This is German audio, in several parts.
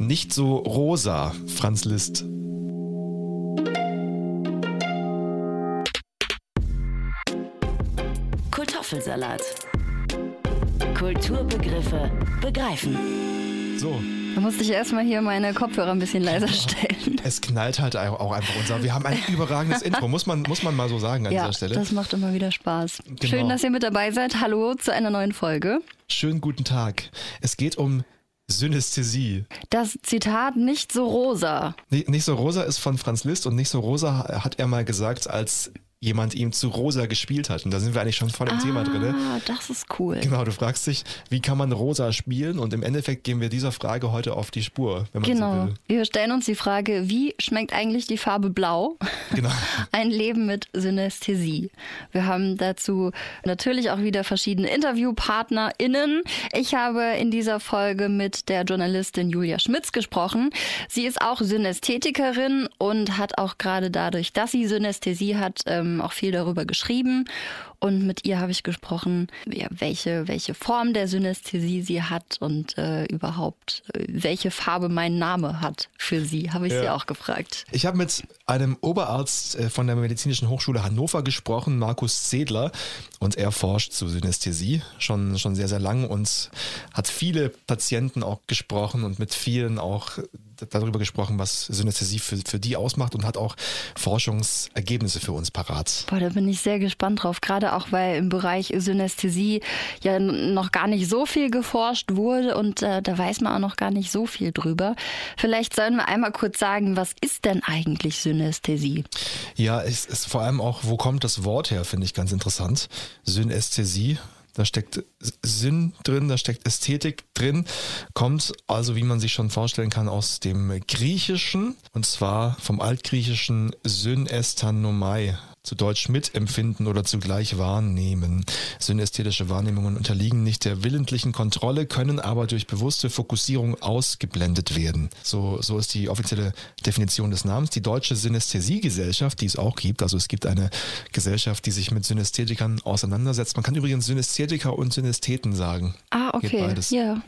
Nicht so rosa, Franz Liszt. Kartoffelsalat. Kulturbegriffe begreifen. So, Da musste ich erstmal hier meine Kopfhörer ein bisschen leiser stellen. es knallt halt auch einfach unser. Wir haben ein überragendes Intro, muss man, muss man mal so sagen an Ja, dieser Stelle. das macht immer wieder Spaß. Genau. Schön, dass ihr mit dabei seid. Hallo zu einer neuen Folge. Schönen guten Tag. Es geht um Synästhesie. Das Zitat nicht so rosa. Nicht nicht so rosa ist von Franz Liszt und nicht so rosa hat er mal gesagt, als jemand ihm zu rosa gespielt hat. Und da sind wir eigentlich schon voll im Thema drin. Ah, das ist cool. Genau, du fragst dich, wie kann man rosa spielen? Und im Endeffekt gehen wir dieser Frage heute auf die Spur, wenn man so Genau. will. Wir stellen uns die Frage, wie schmeckt eigentlich die Farbe Blau? Genau. Ein Leben mit Synästhesie. Wir haben dazu natürlich auch wieder verschiedene InterviewpartnerInnen. Ich habe in dieser Folge mit der Journalistin Julia Schmitz gesprochen. Sie ist auch Synästhetikerin und hat auch gerade dadurch, dass sie Synästhesie hat, ähm, auch viel darüber geschrieben. Und mit ihr habe ich gesprochen, ja, welche, welche Form der Synästhesie sie hat und äh, überhaupt, äh, welche Farbe mein Name hat für sie, habe ich Ja. sie auch gefragt. Ich habe mit einem Oberarzt äh, von der Medizinischen Hochschule Hannover gesprochen, Markus Zedler, und er forscht zu Synästhesie schon, schon sehr, sehr lang und hat viele Patienten auch gesprochen und mit vielen auch darüber gesprochen, was Synästhesie für, für die ausmacht und hat auch Forschungsergebnisse für uns parat. Boah, da bin ich sehr gespannt drauf. Gerade auch, weil im Bereich Synästhesie ja noch gar nicht so viel geforscht wurde und äh, da weiß man auch noch gar nicht so viel drüber. Vielleicht sollen wir einmal kurz sagen, was ist denn eigentlich Synästhesie? Ja, es ist vor allem auch, wo kommt das Wort her, finde ich ganz interessant. Synästhesie. Da steckt Sinn drin, da steckt Ästhetik drin, kommt also, wie man sich schon vorstellen kann, aus dem Griechischen und zwar vom altgriechischen Synästhenomai, zu Deutsch mitempfinden oder zugleich wahrnehmen. Synästhetische Wahrnehmungen unterliegen nicht der willentlichen Kontrolle, können aber durch bewusste Fokussierung ausgeblendet werden. So, so ist die offizielle Definition des Namens. Die Deutsche Synästhesiegesellschaft, die es auch gibt, also es gibt eine Gesellschaft, die sich mit Synästhetikern auseinandersetzt. Man kann übrigens Synästhetiker und Synästheten sagen. Ah, Geht okay. beides. Ja.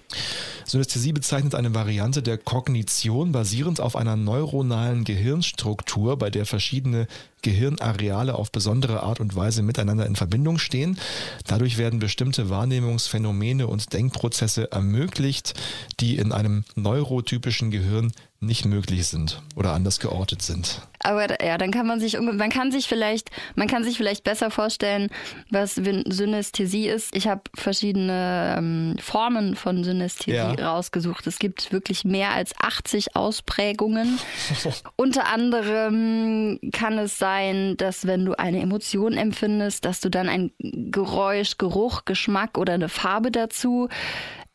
Synästhesie bezeichnet eine Variante der Kognition basierend auf einer neuronalen Gehirnstruktur, bei der verschiedene Gehirnareale auf besondere Art und Weise miteinander in Verbindung stehen. Dadurch werden bestimmte Wahrnehmungsphänomene und Denkprozesse ermöglicht, die in einem neurotypischen Gehirn nicht möglich sind oder anders geortet sind. Aber ja, dann kann man sich man kann sich vielleicht man kann sich vielleicht besser vorstellen, was Synästhesie ist. Ich habe verschiedene ähm, Formen von Synästhesie Ja. rausgesucht. Es gibt wirklich mehr als 80 Ausprägungen. Unter anderem kann es sein, dass wenn du eine Emotion empfindest, dass du dann ein Geräusch, Geruch, Geschmack oder eine Farbe dazu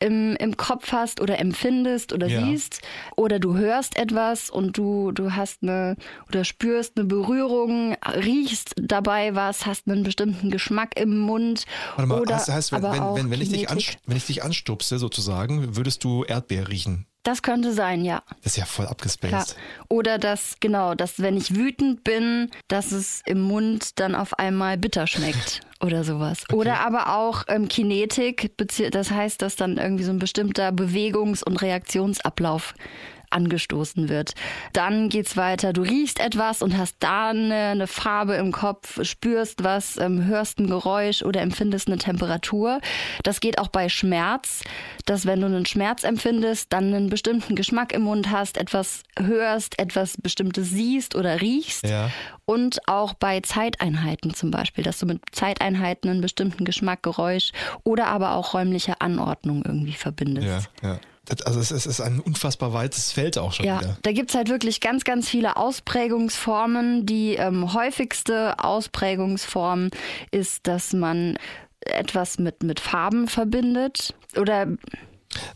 im, im Kopf hast oder empfindest oder Ja. siehst. Oder du hörst etwas und du, du hast eine oder spürst eine Berührung, riechst dabei was, hast einen bestimmten Geschmack im Mund. Warte mal, oder das heißt, wenn, wenn, wenn, wenn, ich dich wenn ich dich anstupse sozusagen, würdest du Erdbeer riechen. Das könnte sein, ja. Das ist ja voll Klar. abgespaced. Oder dass, genau, dass wenn ich wütend bin, dass es im Mund dann auf einmal bitter schmeckt oder sowas. Oder aber auch ähm, Kinetik, das heißt, dass dann irgendwie so ein bestimmter Bewegungs- und Reaktionsablauf angestoßen wird. Dann geht's weiter. Du riechst etwas und hast da eine, eine Farbe im Kopf, spürst was, ähm, hörst ein Geräusch oder empfindest eine Temperatur. Das geht auch bei Schmerz, dass wenn du einen Schmerz empfindest, dann einen bestimmten Geschmack im Mund hast, etwas hörst, etwas Bestimmtes siehst oder riechst. Ja. Und auch bei Zeiteinheiten zum Beispiel, dass du mit Zeiteinheiten einen bestimmten Geschmack, Geräusch oder aber auch räumliche Anordnung irgendwie verbindest. Ja, ja. Das, also es ist, es ein unfassbar weites Feld auch schon Ja, wieder. da gibt's halt wirklich ganz, ganz viele Ausprägungsformen. Die ähm, häufigste Ausprägungsform ist, dass man etwas mit, mit Farben verbindet. Oder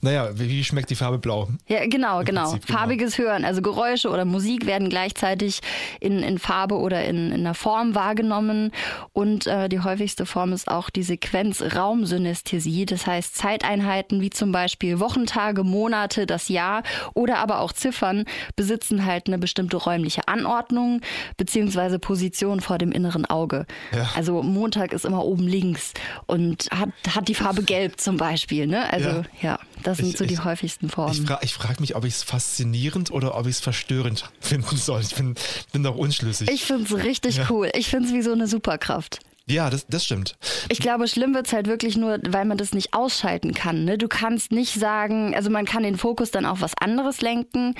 Naja, wie, wie schmeckt die Farbe blau? ja, genau, genau. Prinzip, genau. Farbiges Hören. Also Geräusche oder Musik werden gleichzeitig in, in Farbe oder in, in einer Form wahrgenommen. Und äh, die häufigste Form ist auch die Sequenz-Raumsynästhesie. Das heißt Zeiteinheiten wie zum Beispiel Wochentage, Monate, das Jahr oder aber auch Ziffern besitzen halt eine bestimmte räumliche Anordnung beziehungsweise Position vor dem inneren Auge. Ja. Also Montag ist immer oben links und hat, hat die Farbe gelb zum Beispiel. Ne? Also Ja. ja, Das sind Ich- so die ich- häufigsten Formen. Ich, fra ich frage mich, ob ich es faszinierend oder ob ich es verstörend finden soll. Ich bin, bin doch unschlüssig. Ich finde es richtig Ja. cool. Ich finde es wie so eine Superkraft. ja, das, das stimmt. Ich glaube, schlimm wird's halt wirklich nur, weil man das nicht ausschalten kann. Ne? Du kannst nicht sagen, also man kann den Fokus dann auf was anderes lenken,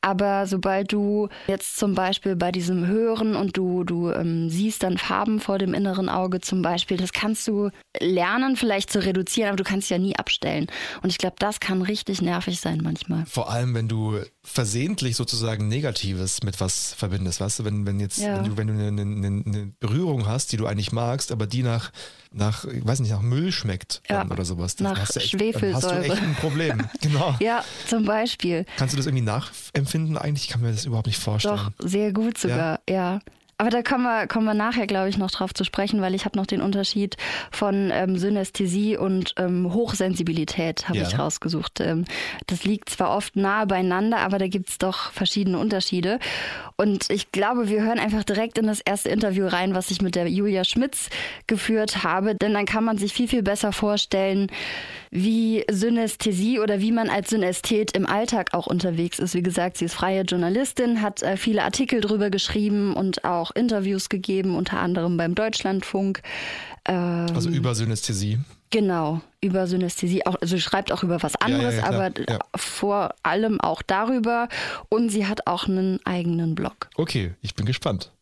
aber sobald du jetzt zum Beispiel bei diesem Hören und du, du ähm, siehst dann Farben vor dem inneren Auge zum Beispiel, das kannst du lernen vielleicht zu reduzieren, aber du kannst ja nie abstellen. Und ich glaube, das kann richtig nervig sein manchmal. Vor allem, wenn du versehentlich sozusagen Negatives mit was verbindest, weißt du, wenn, wenn jetzt, Ja. wenn du, wenn du eine, eine, eine Berührung hast, die du eigentlich magst, aber die nach, nach, ich weiß nicht, nach Müll schmeckt Ja, oder sowas, dann nach hast du echt, dann hast du Schwefelsäure. echt ein Problem. Genau. Ja, zum Beispiel. Kannst du das irgendwie nachempfinden eigentlich? Ich kann mir das überhaupt nicht vorstellen. Doch, sehr gut sogar, ja. Aber da kommen wir, kommen wir nachher, glaube ich, noch drauf zu sprechen, weil ich habe noch den Unterschied von ähm, Synästhesie und ähm, Hochsensibilität habe Ja. ich rausgesucht. Ähm, das liegt zwar oft nahe beieinander, aber da gibt es doch verschiedene Unterschiede. Und ich glaube, wir hören einfach direkt in das erste Interview rein, was ich mit der Julia Schmitz geführt habe, denn dann kann man sich viel, viel besser vorstellen, wie Synästhesie oder wie man als Synästhet im Alltag auch unterwegs ist. Wie gesagt, sie ist freie Journalistin, hat äh, viele Artikel drüber geschrieben und auch Interviews gegeben, unter anderem beim Deutschlandfunk. Ähm, Also über Synästhesie. Genau, über Synästhesie. Auch, also sie schreibt auch über was ja, anderes, ja, aber Ja. vor allem auch darüber. Und sie hat auch einen eigenen Blog. Okay, ich bin gespannt.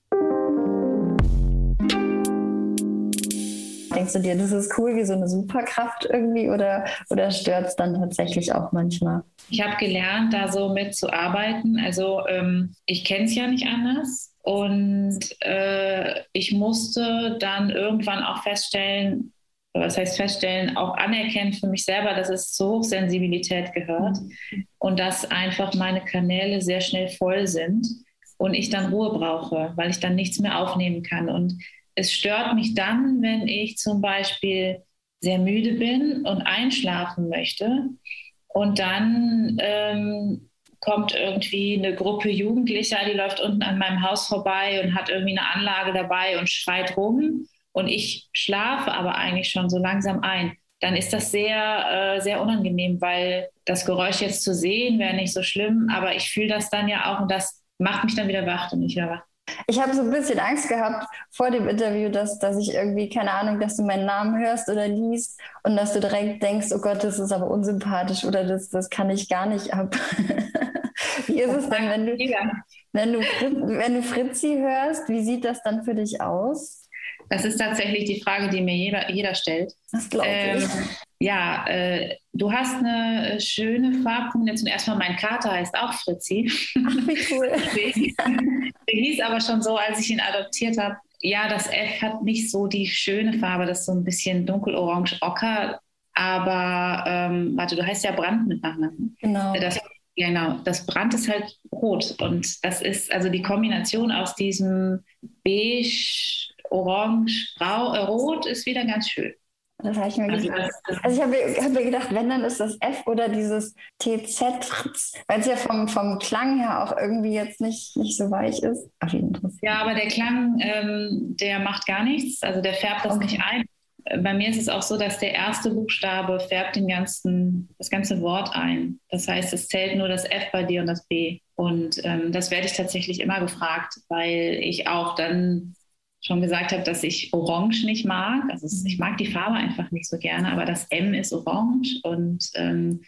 Denkst du dir, das ist cool wie so eine Superkraft irgendwie oder, oder stört es dann tatsächlich auch manchmal? Ich habe gelernt, da so mitzuarbeiten. Also ähm, ich kenne es ja nicht anders. Und äh, ich musste dann irgendwann auch feststellen, was heißt feststellen, auch anerkennen für mich selber, dass es zur Hochsensibilität gehört und dass einfach meine Kanäle sehr schnell voll sind und ich dann Ruhe brauche, weil ich dann nichts mehr aufnehmen kann. Und es stört mich dann, wenn ich zum Beispiel sehr müde bin und einschlafen möchte und dann ähm, kommt irgendwie eine Gruppe Jugendlicher, die läuft unten an meinem Haus vorbei und hat irgendwie eine Anlage dabei und schreit rum und ich schlafe aber eigentlich schon so langsam ein. Dann ist das sehr, äh, sehr unangenehm, weil das Geräusch jetzt zu sehen wäre nicht so schlimm, aber ich fühle das dann ja auch und das macht mich dann wieder wach und ich wieder wach. Ich habe so ein bisschen Angst gehabt vor dem Interview, dass, dass ich irgendwie, keine Ahnung, dass du meinen Namen hörst oder liest und dass du direkt denkst, oh Gott, das ist aber unsympathisch oder das, das kann ich gar nicht ab. wie ist es denn, wenn du, wenn, du, wenn du Fritzi hörst, wie sieht das dann für dich aus? Das ist tatsächlich die Frage, die mir jeder, jeder stellt. Das glaube Ähm, ich. ja, äh, du hast eine schöne Farbkombination. Erstmal mein Kater heißt auch Fritzi. Ach, wie cool. Der hieß aber schon so, als ich ihn adoptiert habe. Ja, das F hat nicht so die schöne Farbe, das ist so ein bisschen dunkelorange ocker. Aber ähm, warte, du heißt ja Brand mit Nachnamen. Genau. Das, genau, das Brand ist halt rot. Und das ist also die Kombination aus diesem beige, orange, grau, äh, rot ist wieder ganz schön. Das habe ich mir Also gedacht. Also ich habe mir, hab mir gedacht, wenn, dann ist das F oder dieses TZ weil es ja vom, vom Klang her auch irgendwie jetzt nicht, nicht so weich ist. Auf jeden Fall. Ja, aber der Klang, ähm, der macht gar nichts, also der färbt das nicht ein. Äh, Bei mir ist es auch so, dass der erste Buchstabe färbt den ganzen, das ganze Wort ein. Das heißt, es zählt nur das F bei dir und das B. Und ähm, das werde ich tatsächlich immer gefragt, weil ich auch dann schon gesagt habe, dass ich Orange nicht mag. Also ich mag die Farbe einfach nicht so gerne, aber das M ist Orange und ähm,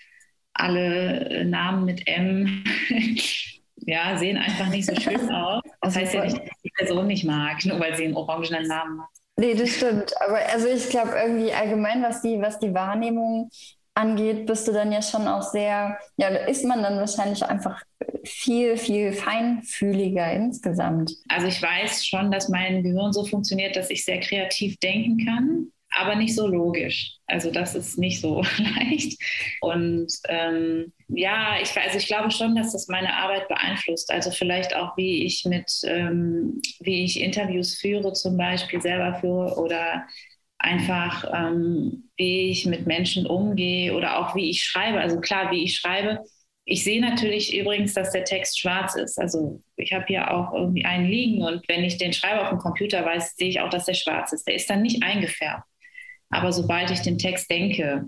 alle äh, Namen mit M ja, sehen einfach nicht so schön aus. Das heißt ja nicht, dass ich die Person nicht mag, nur weil sie einen orangenen Namen hat. Nee, das stimmt. Aber also ich glaube irgendwie allgemein, was die, was die Wahrnehmung angeht, bist du dann ja schon auch sehr, ja, ist man dann wahrscheinlich einfach viel, viel feinfühliger insgesamt. Also ich weiß schon, dass mein Gehirn so funktioniert, dass ich sehr kreativ denken kann, aber nicht so logisch. Also das ist nicht so leicht. Und ähm, ja, ich, also ich glaube schon, dass das meine Arbeit beeinflusst. Also vielleicht auch, wie ich mit, ähm, wie ich Interviews führe, zum Beispiel selber führe oder einfach, ähm, wie ich mit Menschen umgehe oder auch wie ich schreibe. Also klar, wie ich schreibe. Ich sehe natürlich übrigens, dass der Text schwarz ist. Also ich habe hier auch irgendwie einen liegen und wenn ich den schreibe auf dem Computer weiß, sehe ich auch, dass der schwarz ist. Der ist dann nicht eingefärbt. Aber sobald ich den Text denke,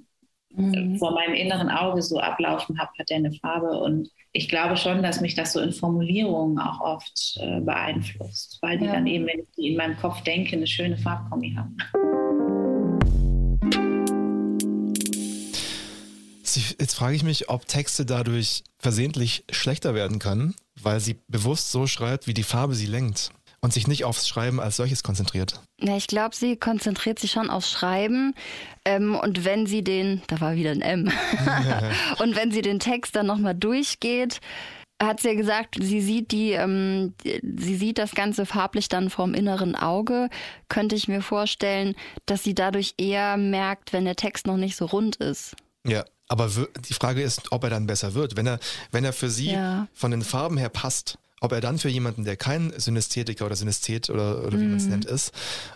mhm. vor meinem inneren Auge so ablaufen habe, hat der eine Farbe. Und ich glaube schon, dass mich das so in Formulierungen auch oft äh, beeinflusst, weil die ja. dann eben, wenn ich die in meinem Kopf denke, eine schöne Farbkombi haben. Jetzt frage ich mich, ob Texte dadurch versehentlich schlechter werden können, weil sie bewusst so schreibt, wie die Farbe sie lenkt und sich nicht aufs Schreiben als solches konzentriert. Ja, ich glaube, sie konzentriert sich schon aufs Schreiben. Ähm, und wenn sie den, da war wieder ein M, und wenn sie den Text dann nochmal durchgeht, hat sie ja gesagt, sie sieht die, ähm, sie sieht das Ganze farblich dann vorm inneren Auge. Könnte ich mir vorstellen, dass sie dadurch eher merkt, wenn der Text noch nicht so rund ist. Ja, aber die Frage ist, ob er dann besser wird. Wenn er, wenn er für sie ja. von den Farben her passt, ob er dann für jemanden, der kein Synästhetiker oder Synästhet oder, oder wie man es mhm. nennt ist,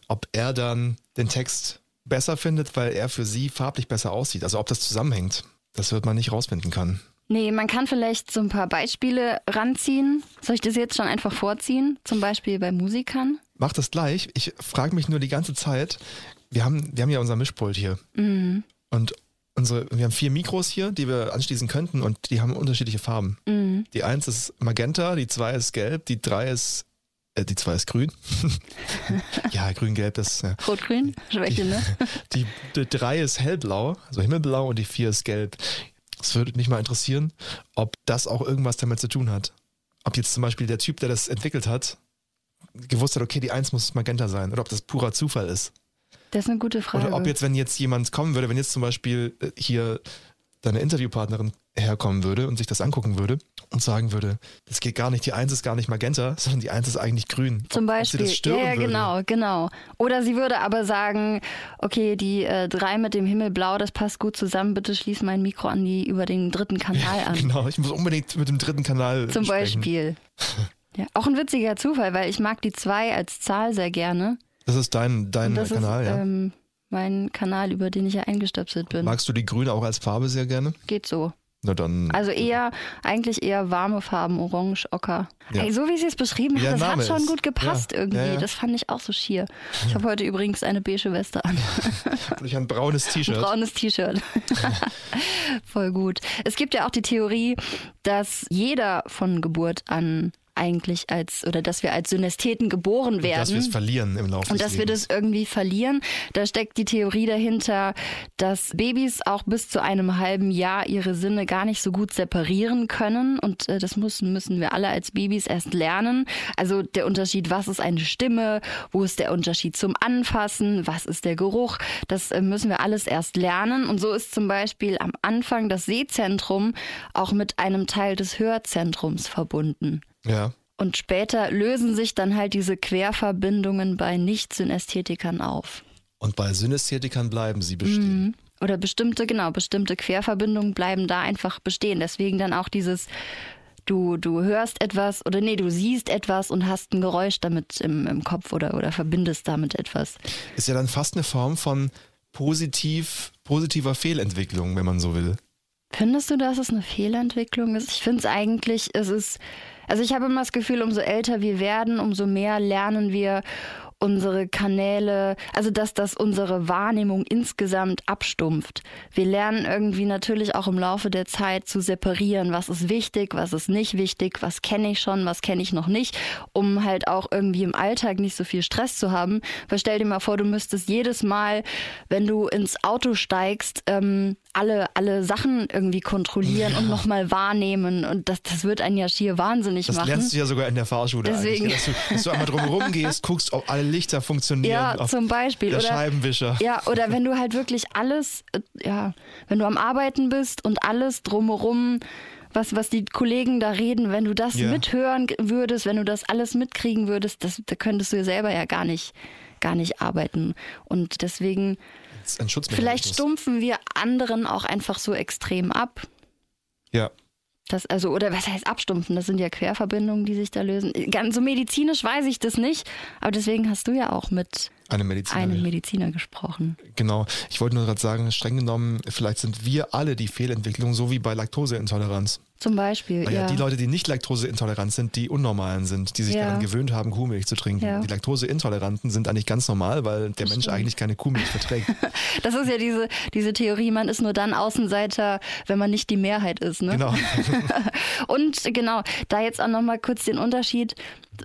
ob er dann den Text besser findet, weil er für sie farblich besser aussieht. Also ob das zusammenhängt, das wird man nicht rausfinden können. Nee, man kann vielleicht so ein paar Beispiele ranziehen. Soll ich das jetzt schon einfach vorziehen? Zum Beispiel bei Musikern? Mach das gleich. Ich frage mich nur die ganze Zeit, wir haben, wir haben ja unser Mischpult hier. Mhm. Und unsere, wir haben vier Mikros hier, die wir anschließen könnten und die haben unterschiedliche Farben. Mhm. Die eins ist Magenta, die zwei ist gelb, die drei ist äh, die zwei ist grün. ja, grün-gelb ist. Ja. Rot-grün? Schwäche, ne? Die, die, drei ist hellblau, also himmelblau und die vier ist gelb. Es würde mich mal interessieren, ob das auch irgendwas damit zu tun hat. Ob jetzt zum Beispiel der Typ, der das entwickelt hat, gewusst hat, okay, die eins muss Magenta sein oder ob das purer Zufall ist. Das ist eine gute Frage. Oder ob jetzt, wenn jetzt jemand kommen würde, wenn jetzt zum Beispiel äh, hier deine Interviewpartnerin herkommen würde und sich das angucken würde und sagen würde, das geht gar nicht, die Eins ist gar nicht magenta, sondern die Eins ist eigentlich grün. Zum Beispiel. ja, ja genau, genau. Oder sie würde aber sagen, okay, die äh, drei mit dem Himmelblau, das passt gut zusammen, bitte schließ mein Mikro an die über den dritten Kanal an. genau, ich muss unbedingt mit dem dritten Kanal. Zum sprechen. Beispiel. ja, auch ein witziger Zufall, weil ich mag die zwei als Zahl sehr gerne. Das ist dein, dein das Kanal, ist, ja? Ähm, mein Kanal, über den ich ja eingestöpselt bin. Magst du die Grüne auch als Farbe sehr gerne? Geht so. Na dann. Also eher, eigentlich eher warme Farben, Orange, Ocker. Ja. Ey, so wie sie es beschrieben hat, das Name hat schon ist. gut gepasst ja. irgendwie. Ja, das fand ich auch so schier. Ich habe heute übrigens eine beige Weste an. Und ich ein braunes T-Shirt. Braunes T-Shirt. Voll gut. Es gibt ja auch die Theorie, dass jeder von Geburt an eigentlich als oder dass wir als Synästheten geboren werden. Und dass wir es verlieren im Laufe Und dass wir das irgendwie verlieren. Da steckt die Theorie dahinter, dass Babys auch bis zu einem halben Jahr ihre Sinne gar nicht so gut separieren können. Und äh, das müssen, müssen wir alle als Babys erst lernen. Also der Unterschied, was ist eine Stimme, wo ist der Unterschied zum Anfassen, was ist der Geruch, das äh, müssen wir alles erst lernen. Und so ist zum Beispiel am Anfang das Sehzentrum auch mit einem Teil des Hörzentrums verbunden. Ja. Und später lösen sich dann halt diese Querverbindungen bei Nicht-Synästhetikern auf. Und bei Synästhetikern bleiben sie bestehen. Mhm. Oder bestimmte, genau, bestimmte Querverbindungen bleiben da einfach bestehen. Deswegen dann auch dieses, du, du hörst etwas oder nee, du siehst etwas und hast ein Geräusch damit im, im Kopf oder, oder verbindest damit etwas. Ist ja dann fast eine Form von positiv, positiver Fehlentwicklung, wenn man so will. Findest du, dass es eine Fehlentwicklung ist? Ich finde es eigentlich, es ist also ich habe immer das Gefühl, umso älter wir werden, umso mehr lernen wir unsere Kanäle, also dass das unsere Wahrnehmung insgesamt abstumpft. Wir lernen irgendwie natürlich auch im Laufe der Zeit zu separieren, was ist wichtig, was ist nicht wichtig, was kenne ich schon, was kenne ich noch nicht, um halt auch irgendwie im Alltag nicht so viel Stress zu haben. Weil stell dir mal vor, du müsstest jedes Mal, wenn du ins Auto steigst, ähm, alle, alle Sachen irgendwie kontrollieren ja. und nochmal wahrnehmen. Und das, das wird einen ja schier wahnsinnig das machen. Das lernst du ja sogar in der Fahrschule Deswegen. Dass du, dass du einmal drumherum gehst, guckst, ob alle Lichter funktionieren. Ja, zum Beispiel. Der oder, Scheibenwischer. Ja, oder wenn du halt wirklich alles, äh, ja, wenn du am Arbeiten bist und alles drumherum was, was die Kollegen da reden, wenn du das ja. mithören würdest, wenn du das alles mitkriegen würdest, das, da könntest du selber ja gar nicht, gar nicht arbeiten. Und deswegen Vielleicht stumpfen wir anderen auch einfach so extrem ab. Ja. Das, also, oder was heißt abstumpfen? Das sind ja Querverbindungen, die sich da lösen. Ganz so medizinisch weiß ich das nicht, aber deswegen hast du ja auch mit Eine Mediziner. einen Mediziner gesprochen. Genau. Ich wollte nur gerade sagen, streng genommen, vielleicht sind wir alle die Fehlentwicklung, so wie bei Laktoseintoleranz. Zum Beispiel, Weil ja. ja. die Leute, die nicht laktoseintolerant sind, die Unnormalen sind, die sich Ja. daran gewöhnt haben, Kuhmilch zu trinken. Ja. Die Laktoseintoleranten sind eigentlich ganz normal, weil der Mensch eigentlich keine Kuhmilch verträgt. Das ist ja diese, diese Theorie, man ist nur dann Außenseiter, wenn man nicht die Mehrheit ist. Ne? genau. Und genau, da jetzt auch nochmal kurz den Unterschied.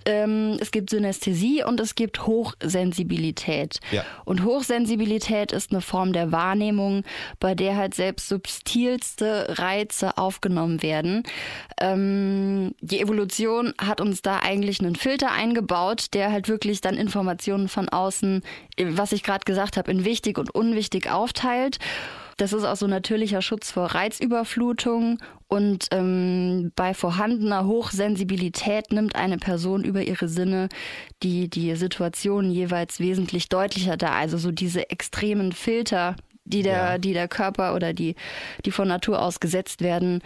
Ähm, es gibt Synästhesie und es gibt Hochsensibilität. Ja. Und Hochsensibilität ist eine Form der Wahrnehmung, bei der halt selbst subtilste Reize aufgenommen werden. Ähm, die Evolution hat uns da eigentlich einen Filter eingebaut, der halt wirklich dann Informationen von außen, was ich gerade gesagt habe, in wichtig und unwichtig aufteilt. Das ist auch so natürlicher Schutz vor Reizüberflutung und ähm, bei vorhandener Hochsensibilität nimmt eine Person über ihre Sinne die, die Situation jeweils wesentlich deutlicher dar. Also so diese extremen Filter, die der, Ja. die der Körper oder die, die von Natur aus gesetzt werden,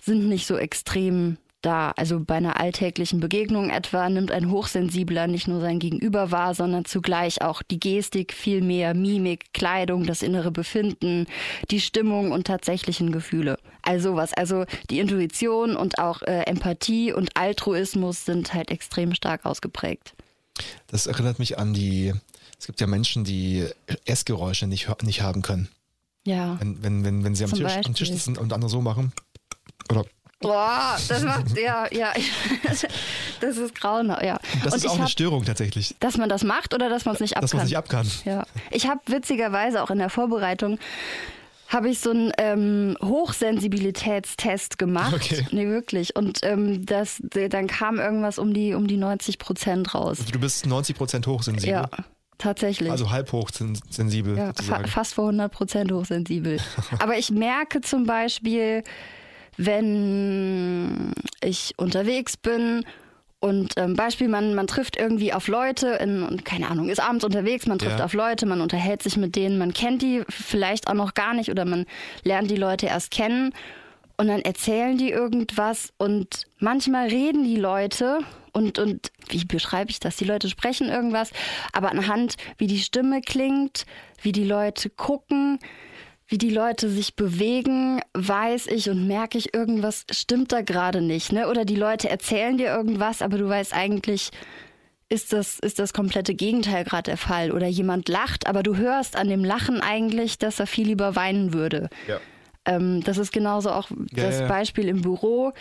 sind nicht so extrem da. Also bei einer alltäglichen Begegnung etwa nimmt ein Hochsensibler nicht nur sein Gegenüber wahr, sondern zugleich auch die Gestik, viel mehr Mimik, Kleidung, das innere Befinden, die Stimmung und tatsächlichen Gefühle. Also was. Also die Intuition und auch äh, Empathie und Altruismus sind halt extrem stark ausgeprägt. Das erinnert mich an die, es gibt ja Menschen, die Essgeräusche nicht, nicht haben können. Ja. Wenn, wenn, wenn, wenn sie am Tisch, am. Tisch sitzen und andere so machen. Oder Boah, das macht, ja, ja. Das ist grauenhaft, ja. das und ist auch eine hab, Störung tatsächlich, dass man das macht oder dass man es nicht abkann. dass man sich ab kann. Ja, ich habe witzigerweise auch in der Vorbereitung habe ich so einen ähm, Hochsensibilitätstest gemacht. Okay. Nee, wirklich. Und ähm, das, dann kam irgendwas um die, um die 90 Prozent raus. Also du bist 90% hochsensibel. Ja, tatsächlich. Also halb hochsensibel ja, fa fast vor 100 Prozent hochsensibel. Aber ich merke zum Beispiel, wenn ich unterwegs bin und ähm, Beispiel, man, man trifft irgendwie auf Leute, in, und keine Ahnung, ist abends unterwegs, man trifft Ja. auf Leute, man unterhält sich mit denen, man kennt die vielleicht auch noch gar nicht oder man lernt die Leute erst kennen und dann erzählen die irgendwas und manchmal reden die Leute und, und wie beschreibe ich das? Die Leute sprechen irgendwas, aber anhand, wie die Stimme klingt, wie die Leute gucken, wie die Leute sich bewegen, weiß ich und merke ich, irgendwas stimmt da gerade nicht. Ne? Oder die Leute erzählen dir irgendwas, aber du weißt eigentlich, ist das, ist das komplette Gegenteil gerade der Fall. Oder jemand lacht, aber du hörst an dem Lachen eigentlich, dass er viel lieber weinen würde. Ja. Ähm, das ist genauso auch Ja, das ja. Beispiel im Büro.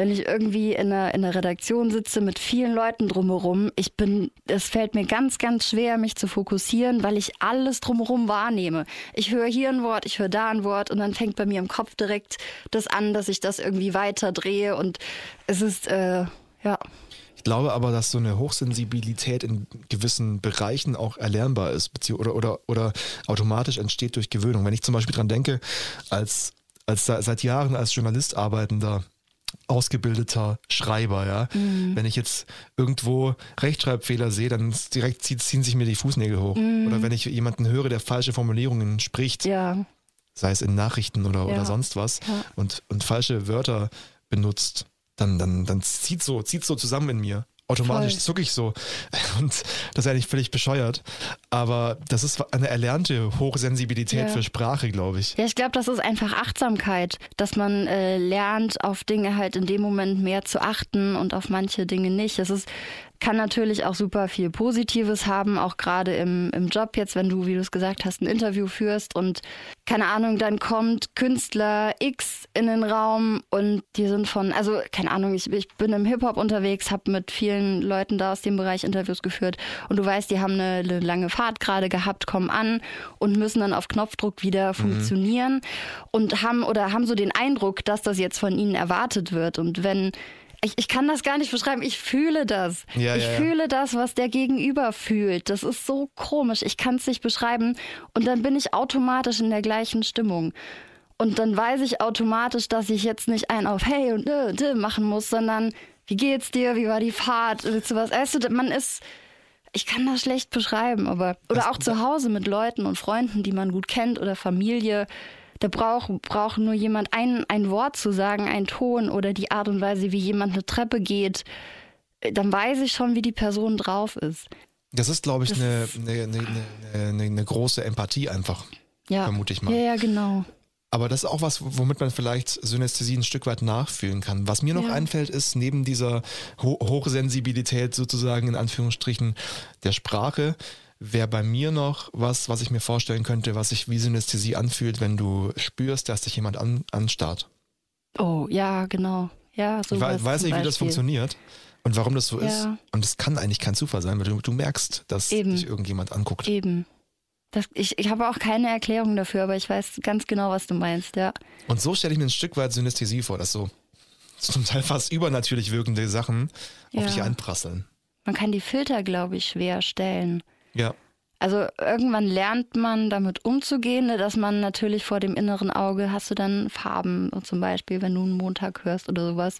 Wenn ich irgendwie in einer, in einer Redaktion sitze mit vielen Leuten drumherum, ich bin, es fällt mir ganz, ganz schwer, mich zu fokussieren, weil ich alles drumherum wahrnehme. Ich höre hier ein Wort, ich höre da ein Wort und dann fängt bei mir im Kopf direkt das an, dass ich das irgendwie weiter drehe und es ist, äh, ja, Ich glaube aber, dass so eine Hochsensibilität in gewissen Bereichen auch erlernbar ist oder, oder, oder automatisch entsteht durch Gewöhnung. Wenn ich zum Beispiel dran denke, als, als seit Jahren als Journalist arbeitender, ausgebildeter Schreiber, ja. Wenn ich jetzt irgendwo Rechtschreibfehler sehe, dann direkt ziehen sich mir die Fußnägel hoch. Oder wenn ich jemanden höre, der falsche Formulierungen spricht, ja, sei es in Nachrichten oder, Ja. oder sonst was, Ja. und, und falsche Wörter benutzt, dann, dann, dann zieht so, zieht so zusammen in mir. Automatisch Voll. zucke ich so. Und das ist eigentlich völlig bescheuert. Aber das ist eine erlernte Hochsensibilität Ja. für Sprache, glaube ich. Ja, ich glaube, das ist einfach Achtsamkeit, dass man äh, lernt, auf Dinge halt in dem Moment mehr zu achten und auf manche Dinge nicht. Das ist, kann natürlich auch super viel Positives haben, auch gerade im, im Job jetzt, wenn du, wie du es gesagt hast, ein Interview führst und keine Ahnung, dann kommt Künstler X in den Raum und die sind von, also keine Ahnung, ich, ich bin im Hip-Hop unterwegs, habe mit vielen Leuten da aus dem Bereich Interviews geführt und du weißt, die haben eine, eine lange Fahrt gerade gehabt, kommen an und müssen dann auf Knopfdruck wieder funktionieren und haben oder haben so den Eindruck, dass das jetzt von ihnen erwartet wird und wenn ich, ich kann das gar nicht beschreiben. Ich fühle das. Ja, ich ja, ja. fühle das, was der Gegenüber fühlt. Das ist so komisch. Ich kann es nicht beschreiben. Und dann bin ich automatisch in der gleichen Stimmung. Und dann weiß ich automatisch, dass ich jetzt nicht ein auf Hey und äh, äh, machen muss, sondern wie geht's dir? Wie war die Fahrt? Willst du was? Weißt du, man ist, ich kann das schlecht beschreiben, aber, oder auch zu Hause mit Leuten und Freunden, die man gut kennt oder Familie. Da braucht braucht nur jemand ein, ein Wort zu sagen, ein Ton oder die Art und Weise, wie jemand eine Treppe geht. Dann weiß ich schon, wie die Person drauf ist. Das ist, glaube ich, eine, eine, eine, eine, eine große Empathie einfach, Ja. vermute ich mal. Ja, ja, genau. Aber das ist auch was, womit man vielleicht Synästhesie ein Stück weit nachfühlen kann. Was mir noch Ja. einfällt, ist neben dieser Ho Hochsensibilität sozusagen in Anführungsstrichen der Sprache, wäre bei mir noch was, was ich mir vorstellen könnte, was sich wie Synästhesie anfühlt, wenn du spürst, dass dich jemand an, anstarrt. Oh, ja, genau. Ja, Ich sowas wei- weiß nicht, wie das funktioniert und warum das so ist. Ja. Und es kann eigentlich kein Zufall sein, weil du, du merkst, dass Eben. dich irgendjemand anguckt. Eben. Das, ich ich habe auch keine Erklärung dafür, aber ich weiß ganz genau, was du meinst, ja. Und so stelle ich mir ein Stück weit Synästhesie vor, dass so zum Teil fast übernatürlich wirkende Sachen auf Ja. dich einprasseln. Man kann die Filter, glaube ich, schwer stellen. Ja. Also irgendwann lernt man damit umzugehen, ne, dass man natürlich vor dem inneren Auge hast du dann Farben, zum Beispiel, wenn du einen Montag hörst oder sowas.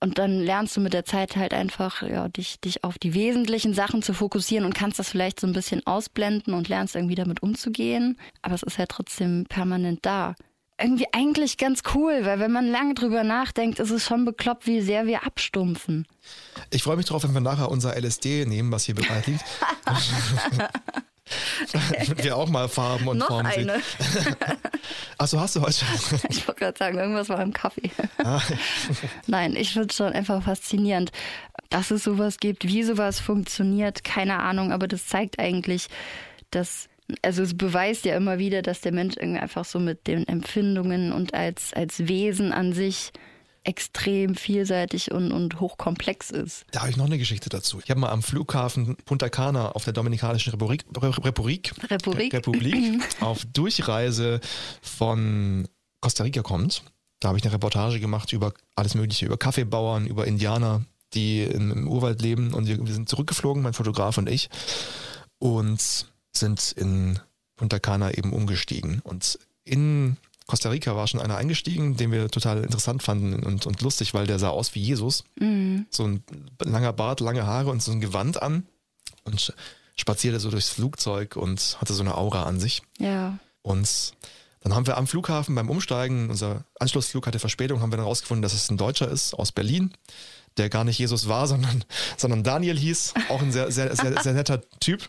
Und dann lernst du mit der Zeit halt einfach, ja, dich, dich auf die wesentlichen Sachen zu fokussieren und kannst das vielleicht so ein bisschen ausblenden und lernst irgendwie damit umzugehen. Aber es ist ja trotzdem permanent da. Irgendwie eigentlich ganz cool, weil wenn man lange drüber nachdenkt, ist es schon bekloppt, wie sehr wir abstumpfen. Ich freue mich drauf, wenn wir nachher unser LSD nehmen, was hier bereit liegt. Damit wir auch mal Farben und Noch Formen sehen. eine. Achso, hast du heute? Ich wollte gerade sagen, irgendwas war im Kaffee. Ah. Nein, ich finde es schon einfach faszinierend, dass es sowas gibt, wie sowas funktioniert, keine Ahnung, aber das zeigt eigentlich, dass, also es beweist ja immer wieder, dass der Mensch irgendwie einfach so mit den Empfindungen und als, als Wesen an sich extrem vielseitig und, und hochkomplex ist. Da habe ich noch eine Geschichte dazu. Ich habe mal am Flughafen Punta Cana auf der Dominikanischen Republik, Republik, Republik. Republik auf Durchreise von Costa Rica kommt. Da habe ich eine Reportage gemacht über alles Mögliche, über Kaffeebauern, über Indianer, die im, im Urwald leben. Und wir, wir sind zurückgeflogen, mein Fotograf und ich, und sind in Punta Cana eben umgestiegen. Und in Costa Rica war schon einer eingestiegen, den wir total interessant fanden und, und lustig, weil der sah aus wie Jesus. Mhm. So ein langer Bart, lange Haare und so ein Gewand an und spazierte so durchs Flugzeug und hatte so eine Aura an sich. Ja. Und dann haben wir am Flughafen beim Umsteigen, unser Anschlussflug hatte Verspätung, haben wir dann rausgefunden, dass es ein Deutscher ist aus Berlin, der gar nicht Jesus war, sondern, sondern Daniel hieß. Auch ein sehr, sehr, sehr, sehr netter Typ.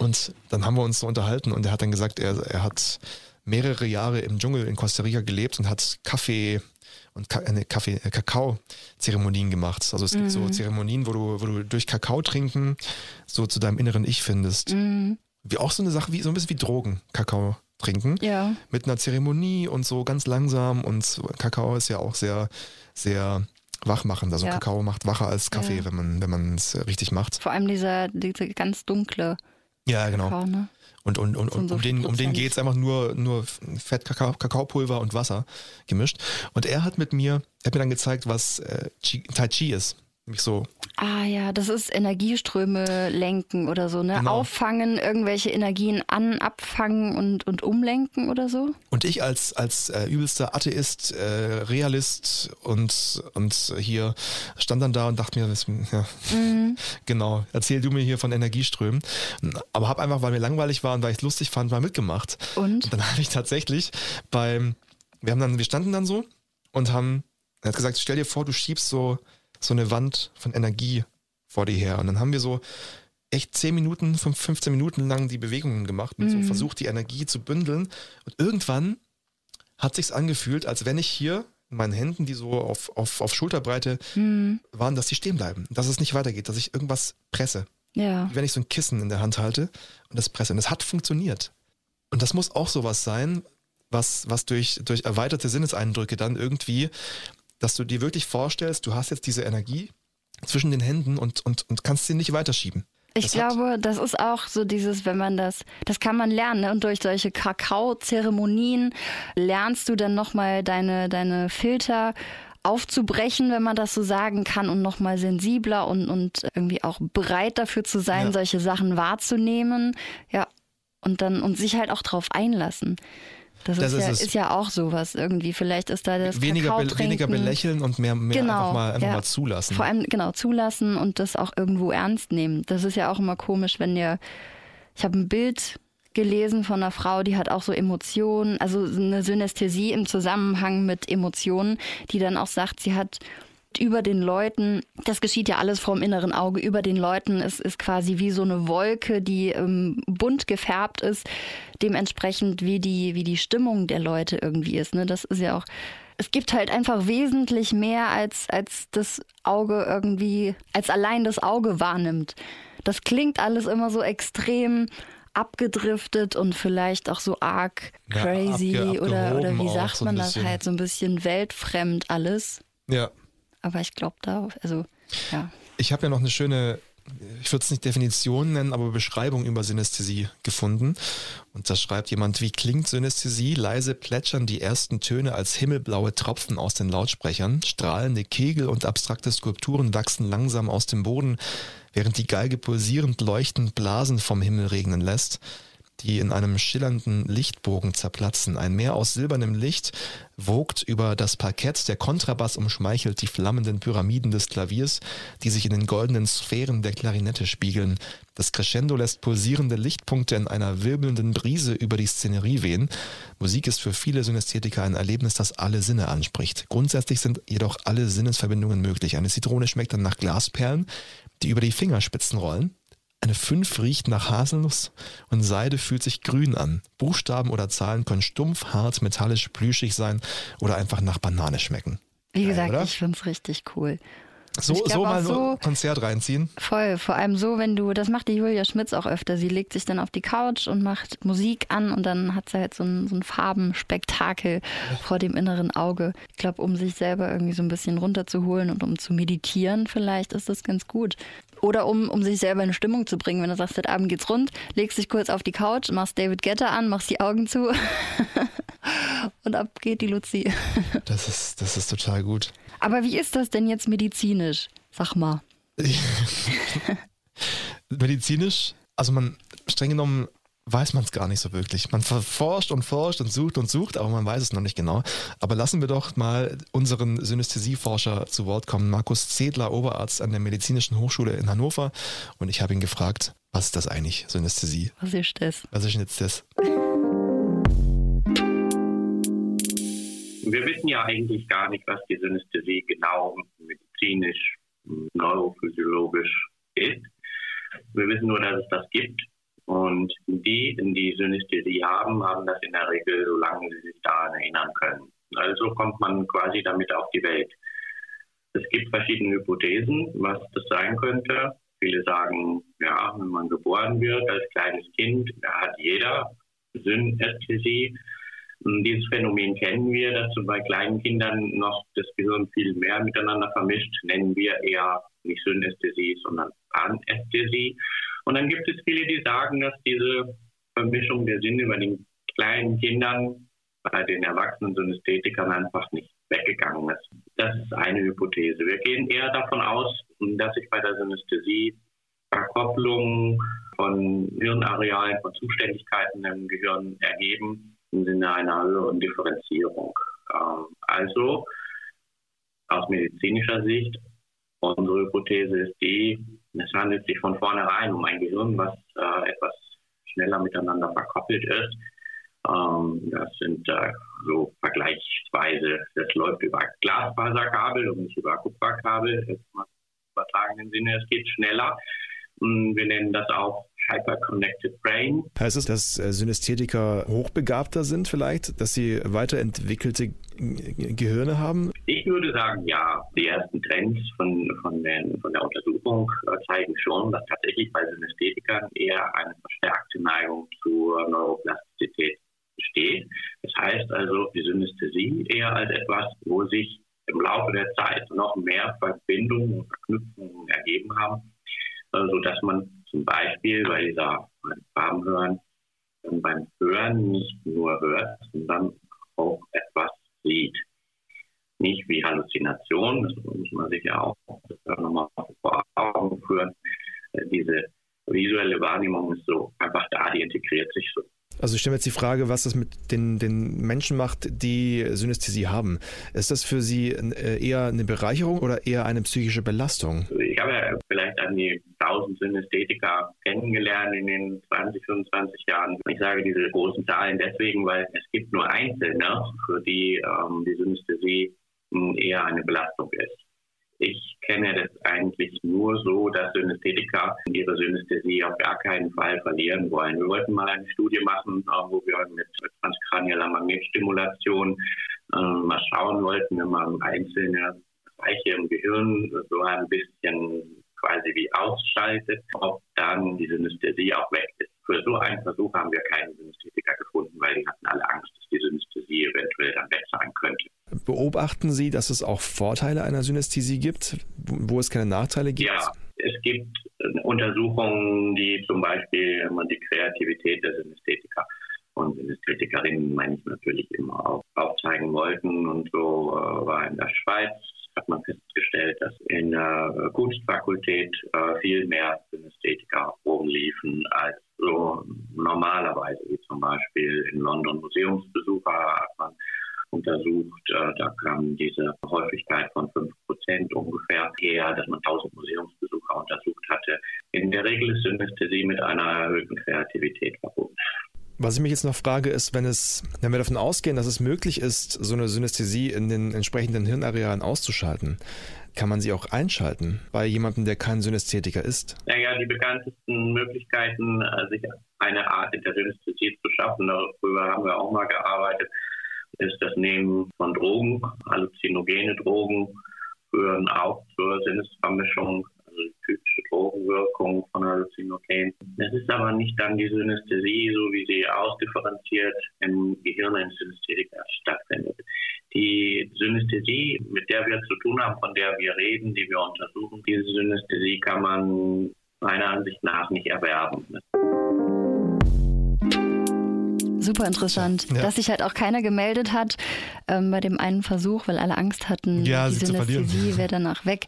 Und dann haben wir uns so unterhalten und er hat dann gesagt, er, er hat mehrere Jahre im Dschungel in Costa Rica gelebt und hat Kaffee und Ka eine Kaffee, äh, Kakao-Zeremonien gemacht. Also es gibt so Zeremonien, wo du, wo du durch Kakao trinken so zu deinem inneren Ich findest. Mhm. Wie auch so eine Sache, wie so ein bisschen wie Drogen, Kakao trinken Ja. mit einer Zeremonie und so ganz langsam und Kakao ist ja auch sehr, sehr wachmachend. Also Ja. Kakao macht wacher als Kaffee, Ja. wenn man, wenn man es richtig macht. Vor allem dieser, diese ganz dunkle Ja, genau. Kakao, ne? Und, und, und, und um den, um den geht es einfach nur, nur Fett, Kakao, Kakaopulver und Wasser gemischt. Und er hat mit mir, er hat mir dann gezeigt, was äh, Chi, Tai Chi ist. Nämlich so, Ah ja, das ist Energieströme lenken oder so, ne? Genau. Auffangen, irgendwelche Energien an, abfangen und, und umlenken oder so. Und ich als, als äh, übelster Atheist, äh, Realist und, und hier stand dann da und dachte mir, das, ja, genau, erzähl du mir hier von Energieströmen. Aber habe einfach, weil mir langweilig war und weil ich es lustig fand, mal mitgemacht. Und? Und dann habe ich tatsächlich beim, wir haben dann, wir standen dann so und haben, er hat gesagt, stell dir vor, du schiebst so, so eine Wand von Energie vor dir her. Und dann haben wir so echt 10 Minuten, 5, 15 Minuten lang die Bewegungen gemacht und so versucht, die Energie zu bündeln. Und irgendwann hat sich's angefühlt, als wenn ich hier in meinen Händen, die so auf, auf, auf Schulterbreite waren, dass die stehen bleiben. Dass es nicht weitergeht, dass ich irgendwas presse. Ja. Wenn ich so ein Kissen in der Hand halte und das presse. Und das hat funktioniert. Und das muss auch sowas sein, was, was durch, durch erweiterte Sinneseindrücke dann irgendwie, dass du dir wirklich vorstellst, du hast jetzt diese Energie zwischen den Händen und, und, und kannst sie nicht weiterschieben. Ich Das glaube, das ist auch so dieses, wenn man das, das kann man lernen. Ne? Und durch solche Kakao-Zeremonien lernst du dann nochmal deine, deine Filter aufzubrechen, wenn man das so sagen kann, und nochmal sensibler und, und irgendwie auch bereit dafür zu sein, Ja. solche Sachen wahrzunehmen. Ja. Und dann und sich halt auch drauf einlassen. Das, Das ist, ja, ist ja auch sowas irgendwie. Vielleicht ist da das weniger, be weniger belächeln und mehr, mehr Genau, einfach, mal, einfach ja. mal zulassen. Vor allem, genau, zulassen und das auch irgendwo ernst nehmen. Das ist ja auch immer komisch, wenn ihr. Ich habe ein Bild gelesen von einer Frau, die hat auch so Emotionen, also eine Synästhesie im Zusammenhang mit Emotionen, die dann auch sagt, sie hat über den Leuten, das geschieht ja alles vorm inneren Auge, über den Leuten ist, ist quasi wie so eine Wolke, die ähm, bunt gefärbt ist, dementsprechend wie die, wie die Stimmung der Leute irgendwie ist. Ne? Das ist ja auch, es gibt halt einfach wesentlich mehr, als, als das Auge irgendwie, als allein das Auge wahrnimmt. Das klingt alles immer so extrem abgedriftet und vielleicht auch so arg crazy ja, abge, oder, oder wie sagt so man das halt, so ein bisschen weltfremd alles. Ja. Aber ich glaube da, also ja. Ich habe ja noch eine schöne, ich würde es nicht Definition nennen, aber Beschreibung über Synästhesie gefunden. Und da schreibt jemand, wie klingt Synästhesie? Leise plätschern die ersten Töne als himmelblaue Tropfen aus den Lautsprechern. Strahlende Kegel und abstrakte Skulpturen wachsen langsam aus dem Boden, während die Geige pulsierend leuchtend Blasen vom Himmel regnen lässt die in einem schillernden Lichtbogen zerplatzen. Ein Meer aus silbernem Licht wogt über das Parkett, der Kontrabass umschmeichelt die flammenden Pyramiden des Klaviers, die sich in den goldenen Sphären der Klarinette spiegeln. Das Crescendo lässt pulsierende Lichtpunkte in einer wirbelnden Brise über die Szenerie wehen. Musik ist für viele Synästhetiker ein Erlebnis, das alle Sinne anspricht. Grundsätzlich sind jedoch alle Sinnesverbindungen möglich. Eine Zitrone schmeckt dann nach Glasperlen, die über die Fingerspitzen rollen. Eine 5 riecht nach Haselnuss und Seide fühlt sich grün an. Buchstaben oder Zahlen können stumpf, hart, metallisch, plüschig sein oder einfach nach Banane schmecken. Wie gesagt, oder? ich finde es richtig cool. So, glaub so mal so- ein Konzert reinziehen. Voll, vor allem so, wenn du, das macht die Julia Schmitz auch öfter. Sie legt sich dann auf die Couch und macht Musik an und dann hat sie halt so ein, so ein Farbenspektakel vor dem inneren Auge. Ich glaube, um sich selber irgendwie so ein bisschen runterzuholen und um zu meditieren, vielleicht ist das ganz gut. Oder um, um sich selber in Stimmung zu bringen, wenn du sagst, heute Abend geht's rund, legst dich kurz auf die Couch, machst David Guetta an, machst die Augen zu und ab geht die Luzi. Das ist, das ist total gut. Aber wie ist das denn jetzt medizinisch? Sag mal. Medizinisch, also man, streng genommen, weiß man es gar nicht so wirklich. Man verforscht und forscht und sucht und sucht, aber man weiß es noch nicht genau. Aber lassen wir doch mal unseren Synästhesieforscher zu Wort kommen, Markus Zedler, Oberarzt an der Medizinischen Hochschule in Hannover. Und ich habe ihn gefragt, was ist das eigentlich, Synästhesie? Was ist das? Was ist denn jetzt das? Wir wissen ja eigentlich gar nicht, was die Synästhesie genau medizinisch, neurophysiologisch ist. Wir wissen nur, dass es das gibt. Und die, die Synästhesie haben, haben das in der Regel, solange sie sich daran erinnern können. Also kommt man quasi damit auf die Welt. Es gibt verschiedene Hypothesen, was das sein könnte. Viele sagen, ja, wenn man geboren wird als kleines Kind, hat jeder Synästhesie. Dieses Phänomen kennen wir, dass bei kleinen Kindern noch das Gehirn viel mehr miteinander vermischt, nennen wir eher nicht Synästhesie, sondern Anästhesie. Und dann gibt es viele, die sagen, dass diese Vermischung der Sinne bei den kleinen Kindern, bei den erwachsenen Synästhetikern einfach nicht weggegangen ist. Das ist eine Hypothese. Wir gehen eher davon aus, dass sich bei der Synästhesie Verkopplungen von Hirnarealen, von Zuständigkeiten im Gehirn ergeben im Sinne einer höheren Differenzierung. Ähm, Also aus medizinischer Sicht, unsere Hypothese ist die, es handelt sich von vornherein um ein Gehirn, was äh, etwas schneller miteinander verkoppelt ist. Ähm, das sind äh, so vergleichsweise, das läuft über Glasfaserkabel und nicht über Kupferkabel, im übertragenen Sinne, es geht schneller. Mm, Wir nennen das auch Hyperconnected Brain. Heißt es, dass äh, Synästhetiker hochbegabter sind vielleicht, dass sie weiterentwickelte Gehirne haben? Ich würde sagen, ja. Die ersten Trends von, von, den, von der Untersuchung äh, zeigen schon, dass tatsächlich bei Synästhetikern eher eine verstärkte Neigung zur Neuroplastizität besteht. Das heißt also, die Synästhesie eher als etwas, wo sich im Laufe der Zeit noch mehr Verbindungen und Verknüpfungen ergeben haben, äh, sodass man zum Beispiel bei dieser beim dann beim Hören nicht nur hört, sondern auch etwas sieht. Nicht wie Halluzination, das muss man sich ja auch nochmal vor Augen führen. Äh, Diese visuelle Wahrnehmung ist so einfach da, die integriert sich so. Also ich stelle mir jetzt die Frage, was das mit den, den Menschen macht, die Synästhesie haben. Ist das für sie äh, eher eine Bereicherung oder eher eine psychische Belastung? Ich habe ja vielleicht an die 1000 Synästhetiker kennengelernt in den 20, 25 Jahren. Ich sage diese großen Zahlen deswegen, weil es gibt nur Einzelne, für die ähm, die Synästhesie mh, eher eine Belastung ist. Kenne das eigentlich nur so, dass Synästhetiker ihre Synästhesie auf gar keinen Fall verlieren wollen. Wir wollten mal eine Studie machen, wo wir mit transkranieller Magnetstimulation äh, mal schauen wollten, wenn man einzelne Bereiche im Gehirn so ein bisschen quasi wie ausschaltet, ob dann die Synästhesie auch weg ist. Für so einen Versuch haben wir keinen Synästhetiker gefunden, weil die hatten alle Angst, dass die Synästhesie eventuell dann weg sein könnte. Beobachten Sie, dass es auch Vorteile einer Synästhesie gibt, wo es keine Nachteile gibt? Ja, es gibt Untersuchungen, die zum Beispiel die Kreativität der Synästhetiker und Synästhetikerinnen, meine ich natürlich immer auch aufzeigen wollten. Und so äh, war in der Schweiz hat man festgestellt, dass in der Kunstfakultät äh, viel mehr Synästhetiker rumliefen als so normalerweise, wie zum Beispiel in London Museumsbesucher hat man untersucht. Äh, da kam diese Häufigkeit von 5 Prozent ungefähr her, dass man 1000 Museumsbesucher untersucht hatte. In der Regel ist Synästhesie mit einer erhöhten Kreativität verbunden. Was ich mich jetzt noch frage, ist, wenn es, wenn wir davon ausgehen, dass es möglich ist, so eine Synästhesie in den entsprechenden Hirnarealen auszuschalten, kann man sie auch einschalten bei jemandem, der kein Synästhetiker ist? Naja, die bekanntesten Möglichkeiten, äh, sich eine Art der Synästhesie zu schaffen, darüber haben wir auch mal gearbeitet, ist das Nehmen von Drogen, halluzinogene Drogen führen auch zur Sinnesvermischung also typische Drogenwirkung von Halluzinogen. Das ist aber nicht dann die Synästhesie, so wie sie ausdifferenziert im Gehirn eines Synästhetikers stattfindet. Die Synästhesie, mit der wir zu tun haben, von der wir reden, die wir untersuchen, diese Synästhesie kann man meiner Ansicht nach nicht erwerben. Super interessant, ja. dass sich halt auch keiner gemeldet hat ähm, bei dem einen Versuch, weil alle Angst hatten, ja, die Synästhesie wäre danach weg.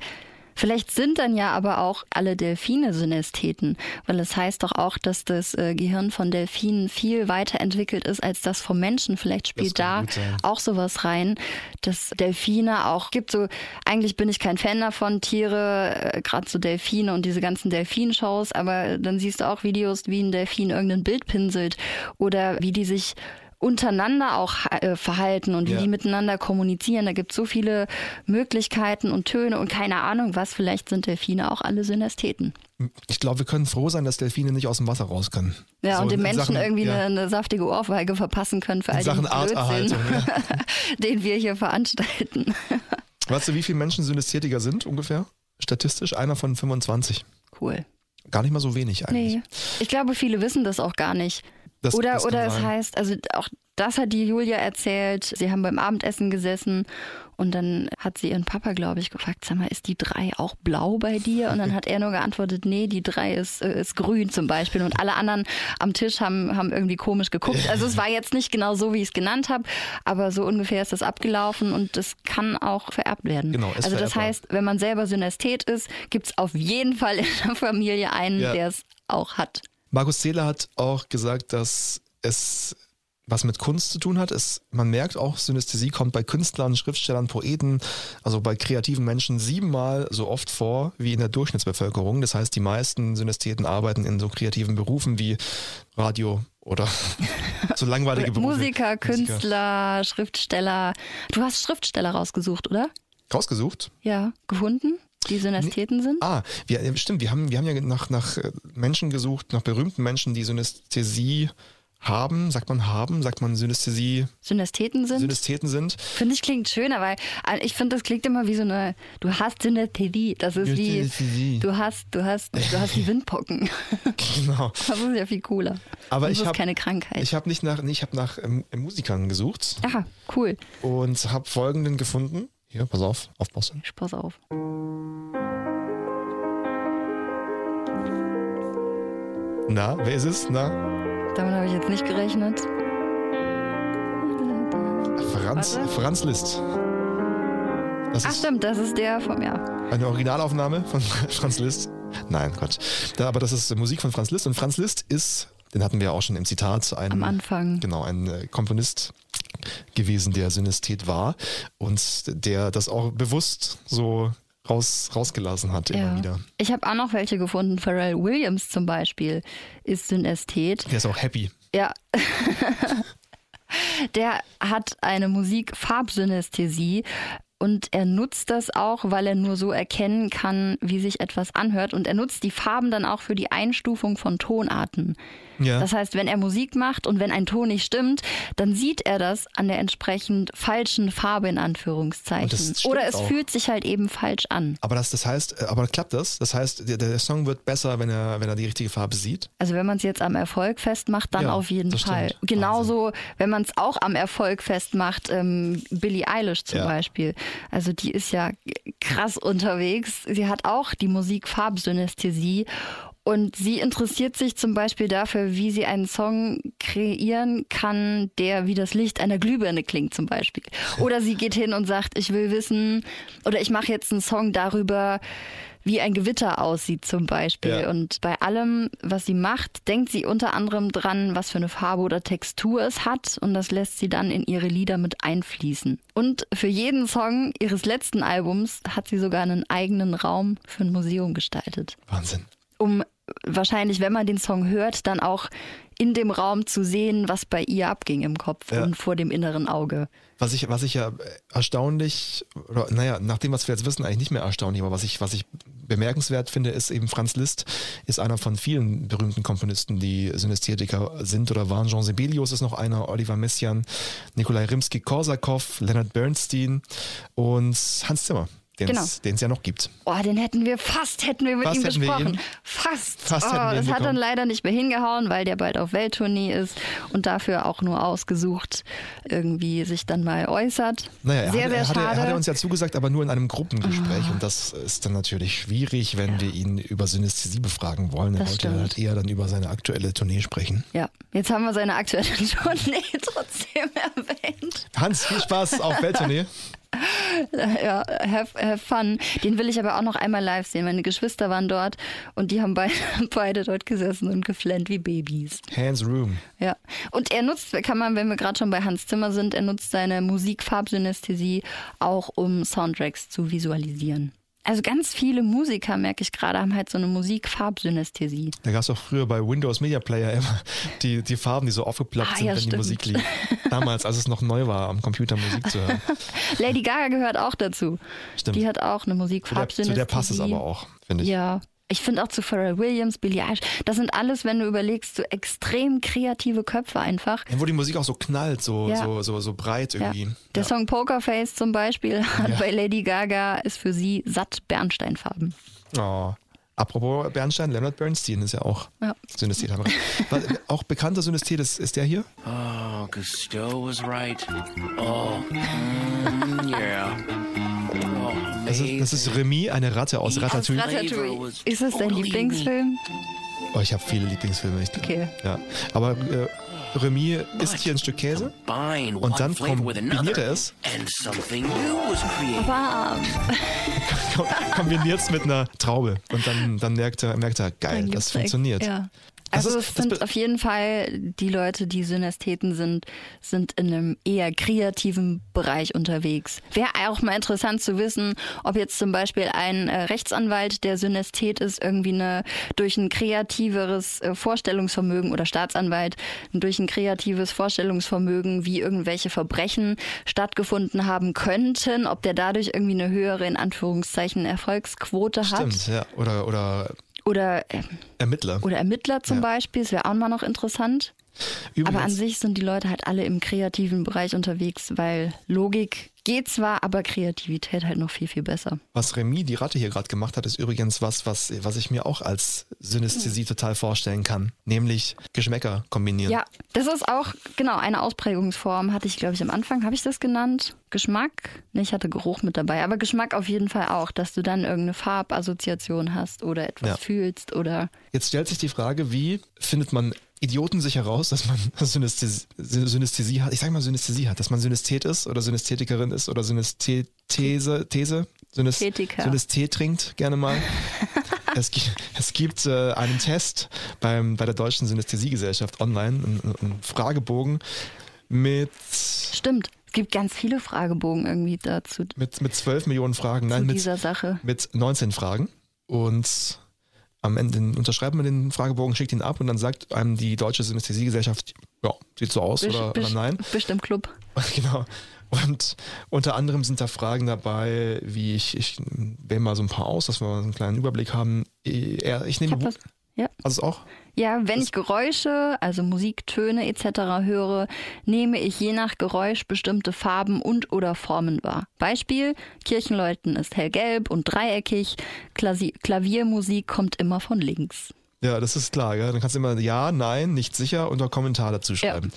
Vielleicht sind dann ja aber auch alle Delfine Synästheten, weil es heißt doch auch, dass das äh, Gehirn von Delfinen viel weiterentwickelt ist als das vom Menschen. Vielleicht spielt da auch sowas rein, dass Delfine auch gibt so, eigentlich bin ich kein Fan davon, Tiere, äh, gerade so Delfine und diese ganzen Delfinshows, aber dann siehst du auch Videos, wie ein Delfin irgendein Bild pinselt oder wie die sich untereinander auch äh, verhalten und wie ja. die miteinander kommunizieren. Da gibt es so viele Möglichkeiten und Töne und keine Ahnung was. Vielleicht sind Delfine auch alle Synästheten. Ich glaube, wir können froh sein, dass Delfine nicht aus dem Wasser raus können. Ja, so und den Menschen Sachen, irgendwie ja. eine, eine, saftige Ohrfeige verpassen können für all Sachen Arterhaltung, ja. den wir hier veranstalten. Weißt du, wie viele Menschen Synästhetiker sind ungefähr? Statistisch einer von 25. Cool. Gar nicht mal so wenig eigentlich. Nee. Ich glaube, viele wissen das auch gar nicht. Das, oder das oder es heißt, also auch das hat die Julia erzählt. Sie haben beim Abendessen gesessen und dann hat sie ihren Papa, glaube ich, gefragt, sag mal, ist die drei auch blau bei dir? Und dann hat er nur geantwortet, nee, die drei ist, äh, ist grün zum Beispiel. Und alle anderen am Tisch haben, haben irgendwie komisch geguckt. Also es war jetzt nicht genau so, wie ich es genannt habe, aber so ungefähr ist das abgelaufen und das kann auch vererbt werden. Genau, also das vererbbar. heißt, wenn man selber Synästhet ist, gibt es auf jeden Fall in der Familie einen, ja. der es auch hat. Markus Zähler hat auch gesagt, dass es was mit Kunst zu tun hat. Es, man merkt auch, Synästhesie kommt bei Künstlern, Schriftstellern, Poeten, also bei kreativen Menschen siebenmal so oft vor wie in der Durchschnittsbevölkerung. Das heißt, die meisten Synästheten arbeiten in so kreativen Berufen wie Radio oder so langweilige Berufe. Musiker, Künstler, Musiker. Schriftsteller. Du hast Schriftsteller rausgesucht, oder? Rausgesucht? Ja, gefunden? Die Synästheten sind? Ah, wir, stimmt. Wir haben, wir haben ja nach, nach äh, Menschen gesucht, nach berühmten Menschen, die Synästhesie haben, sagt man haben, sagt man Synästhesie. Synästheten sind? Synästheten sind. Finde ich klingt schöner, weil äh, ich finde, das klingt immer wie so eine, du hast Synästhesie. Das ist wie, du hast, du hast, du hast die Windpocken. Genau. Das ist ja viel cooler. Aber das ich habe keine Krankheit. Ich habe nicht nach, nee, ich habe nach ähm, Musikern gesucht. Aha, cool. Und habe folgenden gefunden. Hier, pass auf, aufpassen. Ich pass auf. Na, wer ist es? Na? Damit habe ich jetzt nicht gerechnet. Franz, Franz Liszt. Das Ach stimmt, das ist der von mir. Eine Originalaufnahme von Franz Liszt. Nein, Gott. Da, aber das ist Musik von Franz Liszt. Und Franz Liszt ist, den hatten wir auch schon im Zitat, ein, am Anfang. Genau, ein äh, Komponist gewesen, der Synästhet war und der das auch bewusst so raus, rausgelassen hat immer wieder. Ich habe auch noch welche gefunden. Pharrell Williams zum Beispiel ist Synästhet. Der ist auch happy. Ja. der hat eine Musik-Farbsynästhesie und er nutzt das auch, weil er nur so erkennen kann, wie sich etwas anhört. Und er nutzt die Farben dann auch für die Einstufung von Tonarten. Ja. Das heißt, wenn er Musik macht und wenn ein Ton nicht stimmt, dann sieht er das an der entsprechend falschen Farbe in Anführungszeichen. Oder es auch. fühlt sich halt eben falsch an. aber das, das heißt, äh, aber klappt das? Das heißt, der, der Song wird besser, wenn er, wenn er die richtige Farbe sieht? Also wenn man es jetzt am Erfolg festmacht, dann Ja, auf jeden Fall. stimmt. Genauso, wenn man es auch am Erfolg festmacht, ähm, Billie Eilish zum Ja. Beispiel. Also die ist ja krass unterwegs. Sie hat auch die Musik-Farbsynästhesie. Und sie interessiert sich zum Beispiel dafür, wie sie einen Song kreieren kann, der wie das Licht einer Glühbirne klingt zum Beispiel. Oder sie geht hin und sagt, ich will wissen, oder ich mache jetzt einen Song darüber, wie ein Gewitter aussieht zum Beispiel. Ja. Und bei allem, was sie macht, denkt sie unter anderem dran, was für eine Farbe oder Textur es hat. Und das lässt sie dann in ihre Lieder mit einfließen. Und für jeden Song ihres letzten Albums hat sie sogar einen eigenen Raum für ein Museum gestaltet. Wahnsinn. Um wahrscheinlich, wenn man den Song hört, dann auch in dem Raum zu sehen, was bei ihr abging im Kopf Ja. und vor dem inneren Auge. Was ich, was ich ja erstaunlich, oder naja, nach dem, was wir jetzt wissen, eigentlich nicht mehr erstaunlich, aber was ich, was ich bemerkenswert finde, ist eben Franz Liszt ist einer von vielen berühmten Komponisten, die Synästhetiker sind oder waren. Jean Sibelius ist noch einer, Oliver Messiaen, Nikolai Rimsky-Korsakow, Leonard Bernstein und Hans Zimmer, den Genau. es ja noch gibt. Oh, den hätten wir fast, hätten wir mit Fast ihm gesprochen. Fast. Fast oh, das hat dann leider nicht mehr hingehauen, weil der bald auf Welttournee ist und dafür auch nur ausgesucht irgendwie sich dann mal äußert. Naja, er, sehr, hat, sehr er, hat, schade. er hat er uns ja zugesagt, aber nur in einem Gruppengespräch. Und das ist dann natürlich schwierig, wenn wir ihn über Synästhesie befragen wollen. Er wollte halt eher dann über seine aktuelle Tournee sprechen. ja, jetzt haben wir seine aktuelle Tournee trotzdem erwähnt. Hans, viel Spaß auf Welttournee. Ja, have, have fun. Den will ich aber auch noch einmal live sehen. Meine Geschwister waren dort und die haben beide, beide dort gesessen und geflennt wie Babys. Hans Room. Ja. Und er nutzt, kann man, wenn wir gerade schon bei Hans Zimmer sind, er nutzt seine Musikfarbsynästhesie auch, um Soundtracks zu visualisieren. Also ganz viele Musiker, merke ich gerade, haben halt so eine Musikfarbsynästhesie. Da gab es auch früher bei Windows Media Player immer die, die Farben, die so aufgeploppt Ah, sind, ja, wenn die stimmt. Musik lief. Damals, als es noch neu war, am Computer Musik zu hören. Lady Gaga gehört auch dazu. Stimmt. Die hat auch eine Musikfarbsynästhesie. zu der passt es aber auch, finde ich. Ja. Ich finde auch zu Pharrell Williams, Billie Eilish, das sind alles, wenn du überlegst, so extrem kreative Köpfe einfach. Ja, Wo die Musik auch so knallt, so, Ja. so, so, so breit Ja. irgendwie. Der Ja. Song Pokerface zum Beispiel hat Ja. bei Lady Gaga ist für sie satt Bernsteinfarben. Oh. Apropos Bernstein, Leonard Bernstein ist ja auch Ja. Was- auch bekannter Synästhet ist, ist der hier? Oh, Cousteau was right. Oh, mm, yeah. Oh, Das ist, das ist Remy, eine Ratte aus Ratatouille. Ratatouille. Ist das dein Lieblingsfilm? Oh, ich habe viele Lieblingsfilme. Ich, Okay. Ja. Aber äh, Remy isst hier ein Stück Käse Und dann kombiniert er es. and something new was created. Warm. Ko- kombiniert es mit einer Traube. Und dann, dann merkt, er, merkt er, geil, Dann das funktioniert. Ja. Das Also ist- es sind auf jeden Fall die Leute, die Synästheten sind, sind in einem eher kreativen Bereich unterwegs. Wäre auch mal interessant zu wissen, ob jetzt zum Beispiel ein äh, Rechtsanwalt, der Synästhet ist, irgendwie eine durch ein kreativeres äh, Vorstellungsvermögen oder Staatsanwalt durch ein kreatives Vorstellungsvermögen, wie irgendwelche Verbrechen stattgefunden haben könnten, ob der dadurch irgendwie eine höhere in Anführungszeichen Erfolgsquote hat Stimmt, ja. Oder, oder oder äh, Ermittler. oder Ermittler zum Ja. Beispiel, das wäre auch mal noch interessant. Übrigens, Aber an sich sind die Leute halt alle im kreativen Bereich unterwegs, weil Logik geht zwar, aber Kreativität halt noch viel, viel besser. was Remy, die Ratte hier gerade gemacht hat, ist übrigens was, was, was ich mir auch als Synästhesie total vorstellen kann. Nämlich Geschmäcker kombinieren. Ja, das ist auch, genau, eine Ausprägungsform hatte ich, glaube ich, am Anfang, habe ich das genannt? Geschmack? Ne, ich hatte Geruch mit dabei, aber Geschmack auf jeden Fall auch, dass du dann irgendeine Farbassoziation hast oder etwas Ja. fühlst oder Jetzt stellt sich die Frage, wie findet man Idioten sich heraus, dass man Synästhesie, Synästhesie hat? Ich sag mal Synästhesie hat, dass man Synästhet ist oder Synästhetikerin ist oder Synästhese, These. Synästhet trinkt gerne mal. es, gi- es gibt äh, einen Test beim, bei der Deutschen Synästhesiegesellschaft online, einen, einen Fragebogen mit, stimmt. Es gibt ganz viele Fragebogen irgendwie dazu mit, mit 12 Millionen Fragen, nein, mit, dieser Sache. mit 19 Fragen. Und am Ende unterschreibt man den Fragebogen, schickt ihn ab und dann sagt einem die Deutsche Synästhesiegesellschaft, ja, sieht so aus oder, oder Best- nein. Bestimmt Club. Genau. Und unter anderem sind da Fragen dabei, wie ich, ich wähle mal so ein paar aus, dass wir mal einen kleinen Überblick haben. Ich, ich nehme was- ja. Also auch? Ja, wenn ich Geräusche, also Musiktöne etc. höre, nehme ich je nach Geräusch bestimmte Farben und oder Formen wahr. Beispiel, Kirchenläuten ist hellgelb und dreieckig, Klasi Klaviermusik kommt immer von links. Ja, das ist klar. Gell? Dann kannst du immer Ja, Nein, nicht sicher und auch Kommentar dazu schreiben.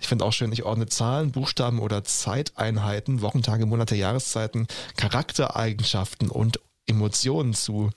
Ich finde auch schön, ich ordne Zahlen, Buchstaben oder Zeiteinheiten, Wochentage, Monate, Jahreszeiten, Charaktereigenschaften und Emotionen zu.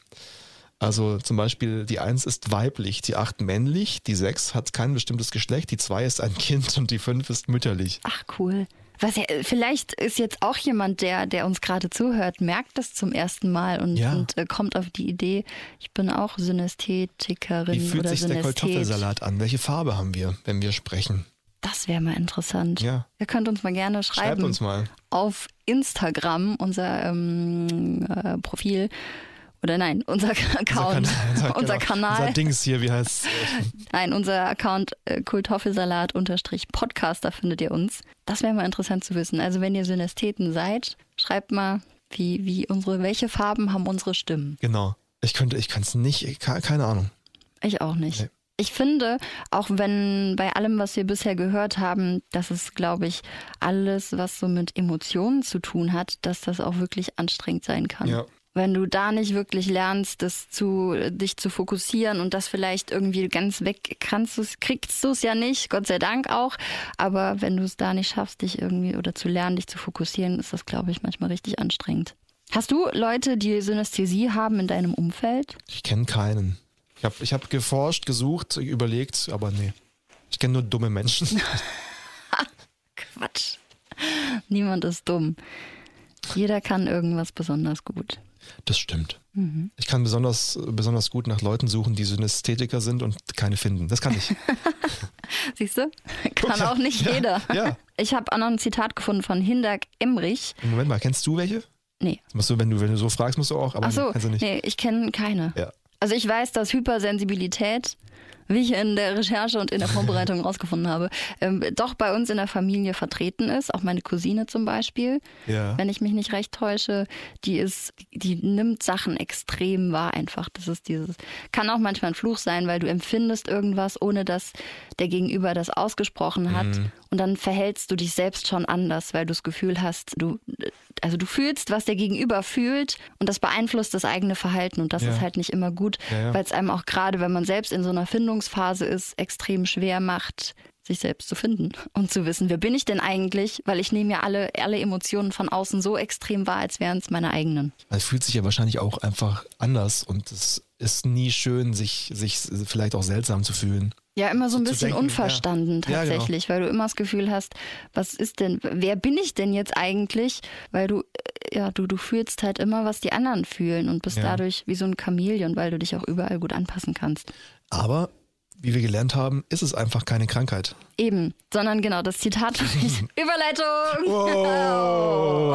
Also zum Beispiel die 1 ist weiblich, die 8 männlich, die 6 hat kein bestimmtes Geschlecht, die 2 ist ein Kind und die 5 ist mütterlich. Ach cool. Was ja, vielleicht ist jetzt auch jemand, der, der uns gerade zuhört, merkt das zum ersten Mal und, Ja. und äh, kommt auf die Idee, ich bin auch Synästhetikerin Wie fühlt oder sich der Synästhet. Kartoffelsalat an? Welche Farbe haben wir, wenn wir sprechen? Das wäre mal interessant. Ja. Ihr könnt uns mal gerne schreiben. Schreibt uns mal. auf Instagram, unser ähm, äh, Profil. Oder nein, unser Account. Unser, Unser, genau, Kanal. Unser Dings hier, wie heißt Nein, unser Account äh, Kultoffelsalat-Podcast, da findet ihr uns. Das wäre mal interessant zu wissen. Also wenn ihr Synästheten seid, schreibt mal, wie, wie unsere, welche Farben haben unsere Stimmen. Genau. Ich könnte, ich kann es nicht, ich- ke- keine Ahnung. Ich auch nicht. Nee. Ich finde, auch wenn bei allem, was wir bisher gehört haben, dass es, glaube ich, alles, was so mit Emotionen zu tun hat, dass das auch wirklich anstrengend sein kann. Ja. Wenn du da nicht wirklich lernst, das zu, dich zu fokussieren und das vielleicht irgendwie ganz weg kannst, du's- kriegst du es ja nicht, Gott sei Dank auch. Aber wenn du es da nicht schaffst, dich irgendwie oder zu lernen, dich zu fokussieren, ist das, glaube ich, manchmal richtig anstrengend. Hast du Leute, die Synästhesie haben in deinem Umfeld? Ich kenne keinen. Ich habe ich hab geforscht, gesucht, überlegt, aber nee. Ich kenne nur dumme Menschen. Quatsch. Niemand ist dumm. Jeder kann irgendwas besonders gut. Das stimmt. Ich kann besonders, besonders gut nach Leuten suchen, die Synästhetiker sind und keine finden. Das kann ich. Siehst du? Kann auch nicht ja, jeder. ja. Ich habe auch noch ein Zitat gefunden von Hindak Emrich. Moment mal, kennst du welche? Nee. Das musst du, wenn du, wenn du so fragst, musst du auch, aber Ach so, kennst du nicht. nee, ich kenne keine. Ja. Also ich weiß, dass Hypersensibilität, wie ich in der Recherche und in der Vorbereitung rausgefunden habe, ähm, doch bei uns in der Familie vertreten ist. Auch meine Cousine zum Beispiel, Ja. wenn ich mich nicht recht täusche, die ist, die nimmt Sachen extrem wahr einfach. Das ist dieses, kann auch manchmal ein Fluch sein, weil du empfindest irgendwas, ohne dass der Gegenüber das ausgesprochen hat. Und dann verhältst du dich selbst schon anders, weil du das Gefühl hast, du, also du fühlst, was der Gegenüber fühlt und das beeinflusst das eigene Verhalten und das Ja. ist halt nicht immer gut, Ja, ja. weil es einem auch gerade, wenn man selbst in so einer Findungsphase ist, extrem schwer macht, sich selbst zu finden und zu wissen, wer bin ich denn eigentlich, weil ich nehme ja alle, alle Emotionen von außen so extrem wahr, als wären es meine eigenen. Man fühlt sich ja wahrscheinlich auch einfach anders und es ist nie schön, sich, sich vielleicht auch seltsam zu fühlen. Ja, immer so ein bisschen denken, unverstanden ja. Ja, genau. tatsächlich, weil du immer das Gefühl hast, was ist denn, wer bin ich denn jetzt eigentlich? Weil du, äh, ja, du, du fühlst halt immer, was die anderen fühlen und bist Ja. dadurch wie so ein Chamäleon, weil du dich auch überall gut anpassen kannst. Aber, wie wir gelernt haben, ist es einfach keine Krankheit. Eben, sondern genau das Zitat. Überleitung! Oh,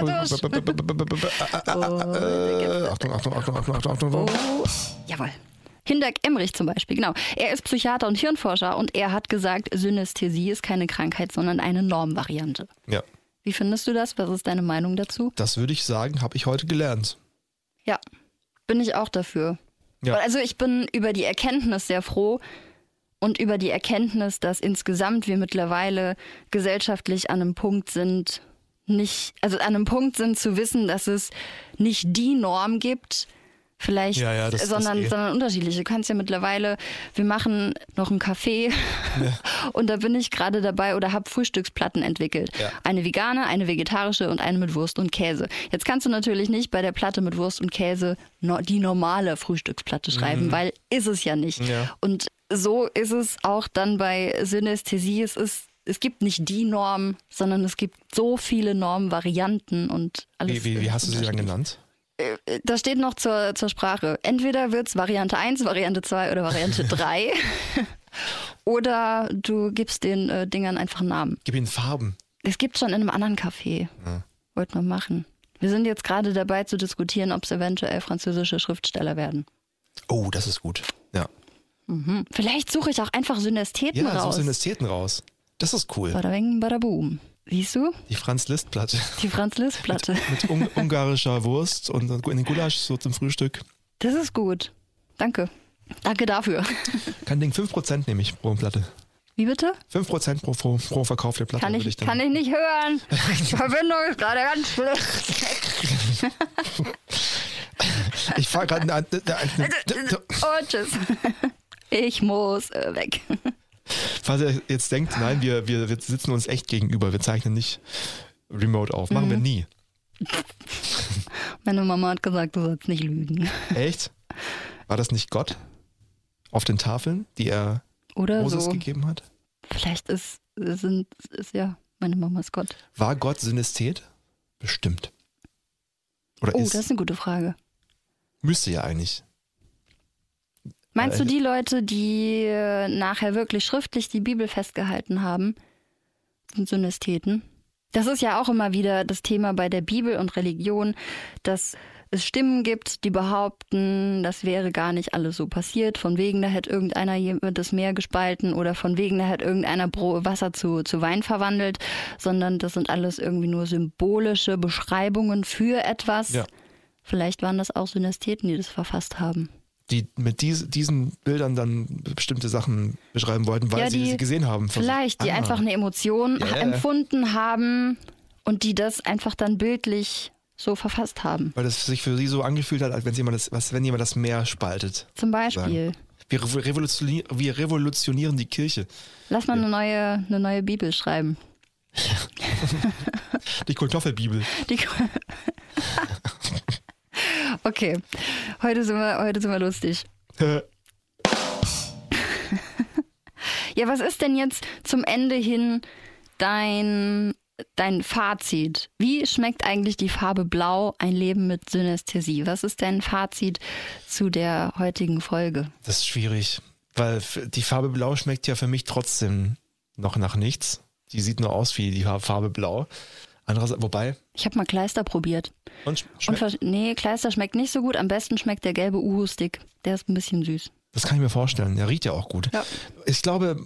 Tusch? Äh, Achtung, Achtung, Achtung, Achtung, Achtung, Achtung. Oh, jawohl. Hindak Emrich zum Beispiel, genau. Er ist Psychiater und Hirnforscher und er hat gesagt, Synästhesie ist keine Krankheit, sondern eine Normvariante. Ja, Wie findest du das? Was ist deine Meinung dazu? das würde ich sagen, habe ich heute gelernt. Ja, bin ich auch dafür. Ja. Also ich bin über die Erkenntnis sehr froh und über die Erkenntnis, dass insgesamt wir mittlerweile gesellschaftlich an einem Punkt sind, nicht, also an einem Punkt sind zu wissen, dass es nicht die Norm gibt, vielleicht, Ja, ja, das- das sondern, eh. sondern unterschiedliche. Du kannst ja mittlerweile, wir machen noch einen Kaffee und da bin ich gerade dabei oder habe Frühstücksplatten entwickelt. Ja. Eine vegane, eine vegetarische und eine mit Wurst und Käse. Jetzt kannst du natürlich nicht bei der Platte mit Wurst und Käse die normale Frühstücksplatte schreiben, weil ist es ja nicht. Mhm. Ja. Und so ist es auch dann bei Synästhesie. Es ist es gibt nicht die Norm, sondern es gibt so viele Normvarianten und alles. Wie, wie, wie hast du sie dann unterschiedlich. genannt? Das steht noch zur, zur Sprache. Entweder wird es Variante 1, Variante 2 oder Variante 3. oder du gibst den äh, Dingern einfach einen Namen. Gib ihnen Farben. Es gibt schon in einem anderen Café. Wollten wir machen. Wir sind jetzt gerade dabei zu diskutieren, ob es eventuell französische Schriftsteller werden. Oh, das ist gut. Ja. Hm. Vielleicht suche ich auch einfach Synästheten Ja, so raus. sind Ästheten raus. Das ist cool. Bada bing, bada boom. Siehst du? Die Franz-Liszt-Platte. Die Franz-Liszt-Platte. Mit un ungarischer Wurst und in den Gulasch so zum Frühstück. Das ist gut. Danke. Danke dafür. Kein Ding, 5% nehme ich pro Platte. Wie bitte? 5% pro, pro, pro verkaufte Platte Kann würde ich, ich dann. kann ich nicht hören. Die Verbindung ist gerade ganz schlecht. ich fahre gerade. Oh, tschüss. Ich muss äh, weg. Falls ihr jetzt denkt, nein, wir, wir, wir sitzen uns echt gegenüber, wir zeichnen nicht remote auf. Machen wir Mhm. nie. Meine Mama hat gesagt, du sollst nicht lügen. Echt? War das nicht Gott auf den Tafeln, die er Oder Moses so. gegeben hat? Vielleicht ist, sind, ist ja, meine Mama ist Gott. War Gott Synästhet? Bestimmt. Oder Oh, ist, das ist eine gute Frage. müsste ja eigentlich. Meinst du die Leute, die äh, nachher wirklich schriftlich die Bibel festgehalten haben, sind Synästheten? Das ist ja auch immer wieder das Thema bei der Bibel und Religion, dass es Stimmen gibt, die behaupten, das wäre gar nicht alles so passiert. Von wegen, da hätte irgendeiner das Meer gespalten oder von wegen, da hätte irgendeiner Wasser zu, zu Wein verwandelt, sondern das sind alles irgendwie nur symbolische Beschreibungen für etwas. Ja. Vielleicht waren das auch Synästheten, die das verfasst haben. Die mit dies, diesen Bildern dann bestimmte Sachen beschreiben wollten, weil Ja, sie die- sie gesehen haben. Vielleicht, die Ah. einfach eine Emotion Ja, ja, ja. empfunden haben und die das einfach dann bildlich so verfasst haben. Weil das sich für sie so angefühlt hat, als wenn jemand das, was, wenn jemand das Meer spaltet. Zum Beispiel. Wir, revo- revolutionieren, wir revolutionieren die Kirche. Lass mal eine neue, eine neue Bibel schreiben. Die Kartoffelbibel. Die okay, heute sind, wir, heute sind wir lustig. Ja, was ist denn jetzt zum Ende hin dein, dein Fazit? Wie schmeckt eigentlich die Farbe Blau, ein Leben mit Synästhesie? Was ist dein Fazit zu der heutigen Folge? Das ist schwierig, weil die Farbe Blau schmeckt ja für mich trotzdem noch nach nichts. Die sieht nur aus wie die Farbe Blau. Andererseits, wobei, Ich habe mal Kleister probiert. und sch- Und schmeckt, ver- nee, Kleister schmeckt nicht so gut. Am besten schmeckt der gelbe Uhu-Stick. Der ist ein bisschen süß. das kann ich mir vorstellen. Der riecht ja auch gut. Ja. Ich glaube,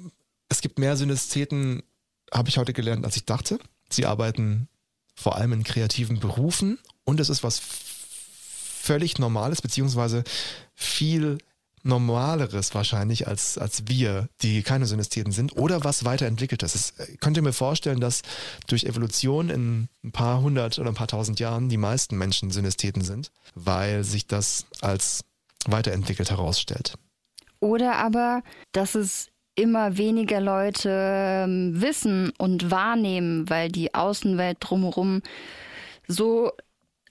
es gibt mehr Synästheten, habe ich heute gelernt, als ich dachte. Sie arbeiten vor allem in kreativen Berufen und es ist was völlig Normales, beziehungsweise viel Normaleres wahrscheinlich als, als wir, die keine Synästheten sind, oder was weiterentwickeltes. Es, äh, könnt ihr mir vorstellen, dass durch Evolution in ein paar hundert oder ein paar tausend Jahren die meisten Menschen Synästheten sind, weil sich das als weiterentwickelt herausstellt. Oder aber, dass es immer weniger Leute ähm, wissen und wahrnehmen, weil die Außenwelt drumherum so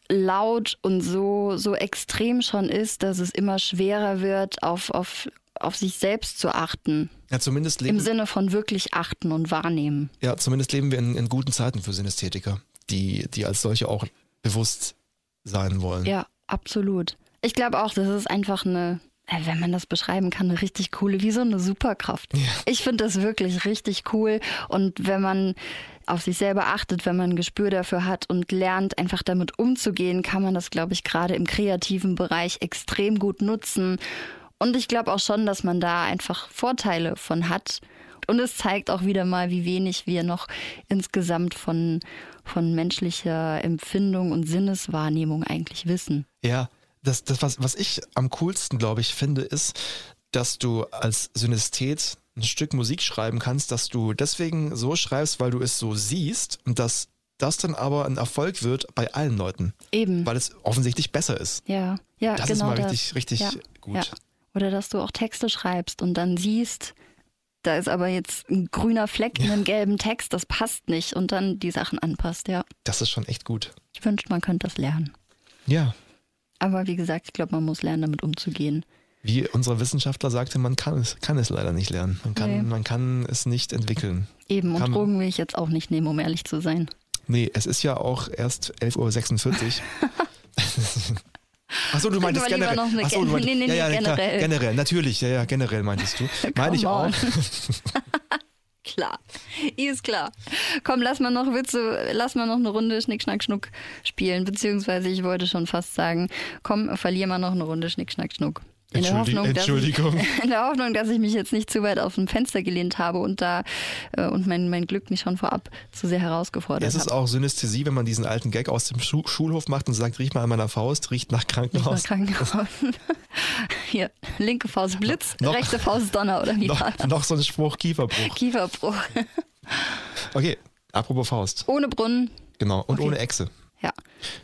laut und so, so extrem schon ist, dass es immer schwerer wird, auf, auf, auf sich selbst zu achten. Ja, zumindest Im leben, Sinne von wirklich achten und wahrnehmen. ja, zumindest leben wir in, in guten Zeiten für Synästhetiker, die, die als solche auch bewusst sein wollen. Ja, absolut. Ich glaube auch, das ist einfach eine, äh, wenn man das beschreiben kann, eine richtig coole, wie so eine Superkraft. Ich finde das wirklich richtig cool. Und wenn man auf sich selber achtet, wenn man ein Gespür dafür hat und lernt, einfach damit umzugehen, kann man das, glaube ich, gerade im kreativen Bereich extrem gut nutzen. Und ich glaube auch schon, dass man da einfach Vorteile von hat. Und es zeigt auch wieder mal, wie wenig wir noch insgesamt von, von menschlicher Empfindung und Sinneswahrnehmung eigentlich wissen. Ja, das, das was, was ich am coolsten, glaube ich, finde, ist, dass du als Synästhet ein Stück Musik schreiben kannst, dass du deswegen so schreibst, weil du es so siehst und dass das dann aber ein Erfolg wird bei allen Leuten, Eben. weil es offensichtlich besser ist. Ja, ja, Das genau ist mal das. richtig, richtig ja, gut. Ja. Oder dass du auch Texte schreibst und dann siehst, da ist aber jetzt ein grüner Fleck in einem gelben Text, das passt nicht und dann die Sachen anpasst, ja. Das ist schon echt gut. Ich wünschte, man könnte das lernen. Ja, Aber wie gesagt, ich glaube, man muss lernen, damit umzugehen. Wie unsere Wissenschaftler sagte, man kann es, kann es leider nicht lernen. Man kann, Nee. man kann es nicht entwickeln. Eben, und Kann- Drogen will ich jetzt auch nicht nehmen, um ehrlich zu sein. Nee, es ist ja auch erst 11.46 Uhr. Achso, du meintest generell. noch eine Ach so, du meintest, nee, nee, ja, ja, nee, klar, generell. generell, natürlich, ja, ja, generell meintest du. Meine ich auch. Klar, ist klar. Komm, lass mal noch Witze, lass mal noch eine Runde Schnick, Schnack, Schnuck spielen. Beziehungsweise ich wollte schon fast sagen, komm, verlier mal noch eine Runde Schnick, Schnack, Schnuck. In der, Hoffnung, dass Entschuldigung. Ich, in der Hoffnung, dass ich mich jetzt nicht zu weit aus dem Fenster gelehnt habe und da äh, und mein, mein Glück nicht schon vorab zu sehr herausgefordert Es ist habe. auch Synästhesie, wenn man diesen alten Gag aus dem Schu Schulhof macht und sagt, riech mal an meiner Faust, riecht nach Krankenhaus. nach Krankenhaus. Hier, linke Faust Blitz, Noch- rechte Faust Donner oder wie war Noch, das? noch so ein Spruch, Kieferbruch. Kieferbruch. Okay, apropos Faust. Ohne Brunnen. Genau, und Okay. ohne Echse. Ja.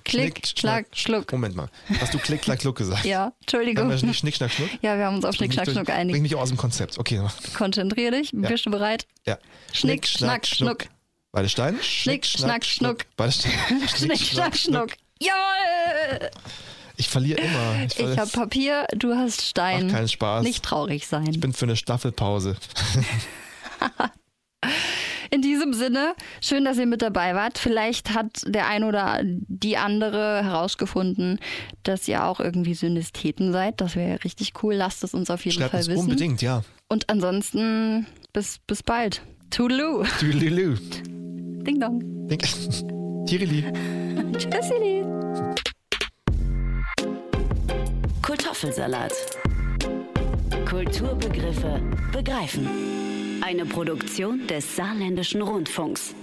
Klick, Schlag, Schluck. Moment mal. Hast du Klick, Klack, Schluck gesagt? Ja, Haben Entschuldigung. wir nicht Schnick, Schnack, Schnuck? Ja, wir haben uns auf Schnick, Schnack, Schnuck einig. Bring mich aus dem Konzept. Okay, Konzentrier dich. Bist du bereit? ja. Schnick, Schnack, Schnuck. Beide Steine? Schnick, Schnack, Schnuck. Beide Steine? Schnick, Schnack, Schnuck. Jawohl! Ich verliere immer. Ich, Ich verliere- habe Papier, du hast Stein. Macht keinen Spaß. Nicht traurig sein. ich bin für eine Staffelpause. In diesem Sinne, schön, dass ihr mit dabei wart. Vielleicht hat der ein oder die andere herausgefunden, dass ihr auch irgendwie Synestheten seid. Das wäre richtig cool. Lasst es uns auf jeden Schreibt Fall wissen. unbedingt, ja. Und ansonsten bis, bis bald. Toodaloo. Tüdelü. Ding dong. Denk- Tirili. Tschüssili. Kartoffelsalat. Kulturbegriffe begreifen. Eine Produktion des Saarländischen Rundfunks.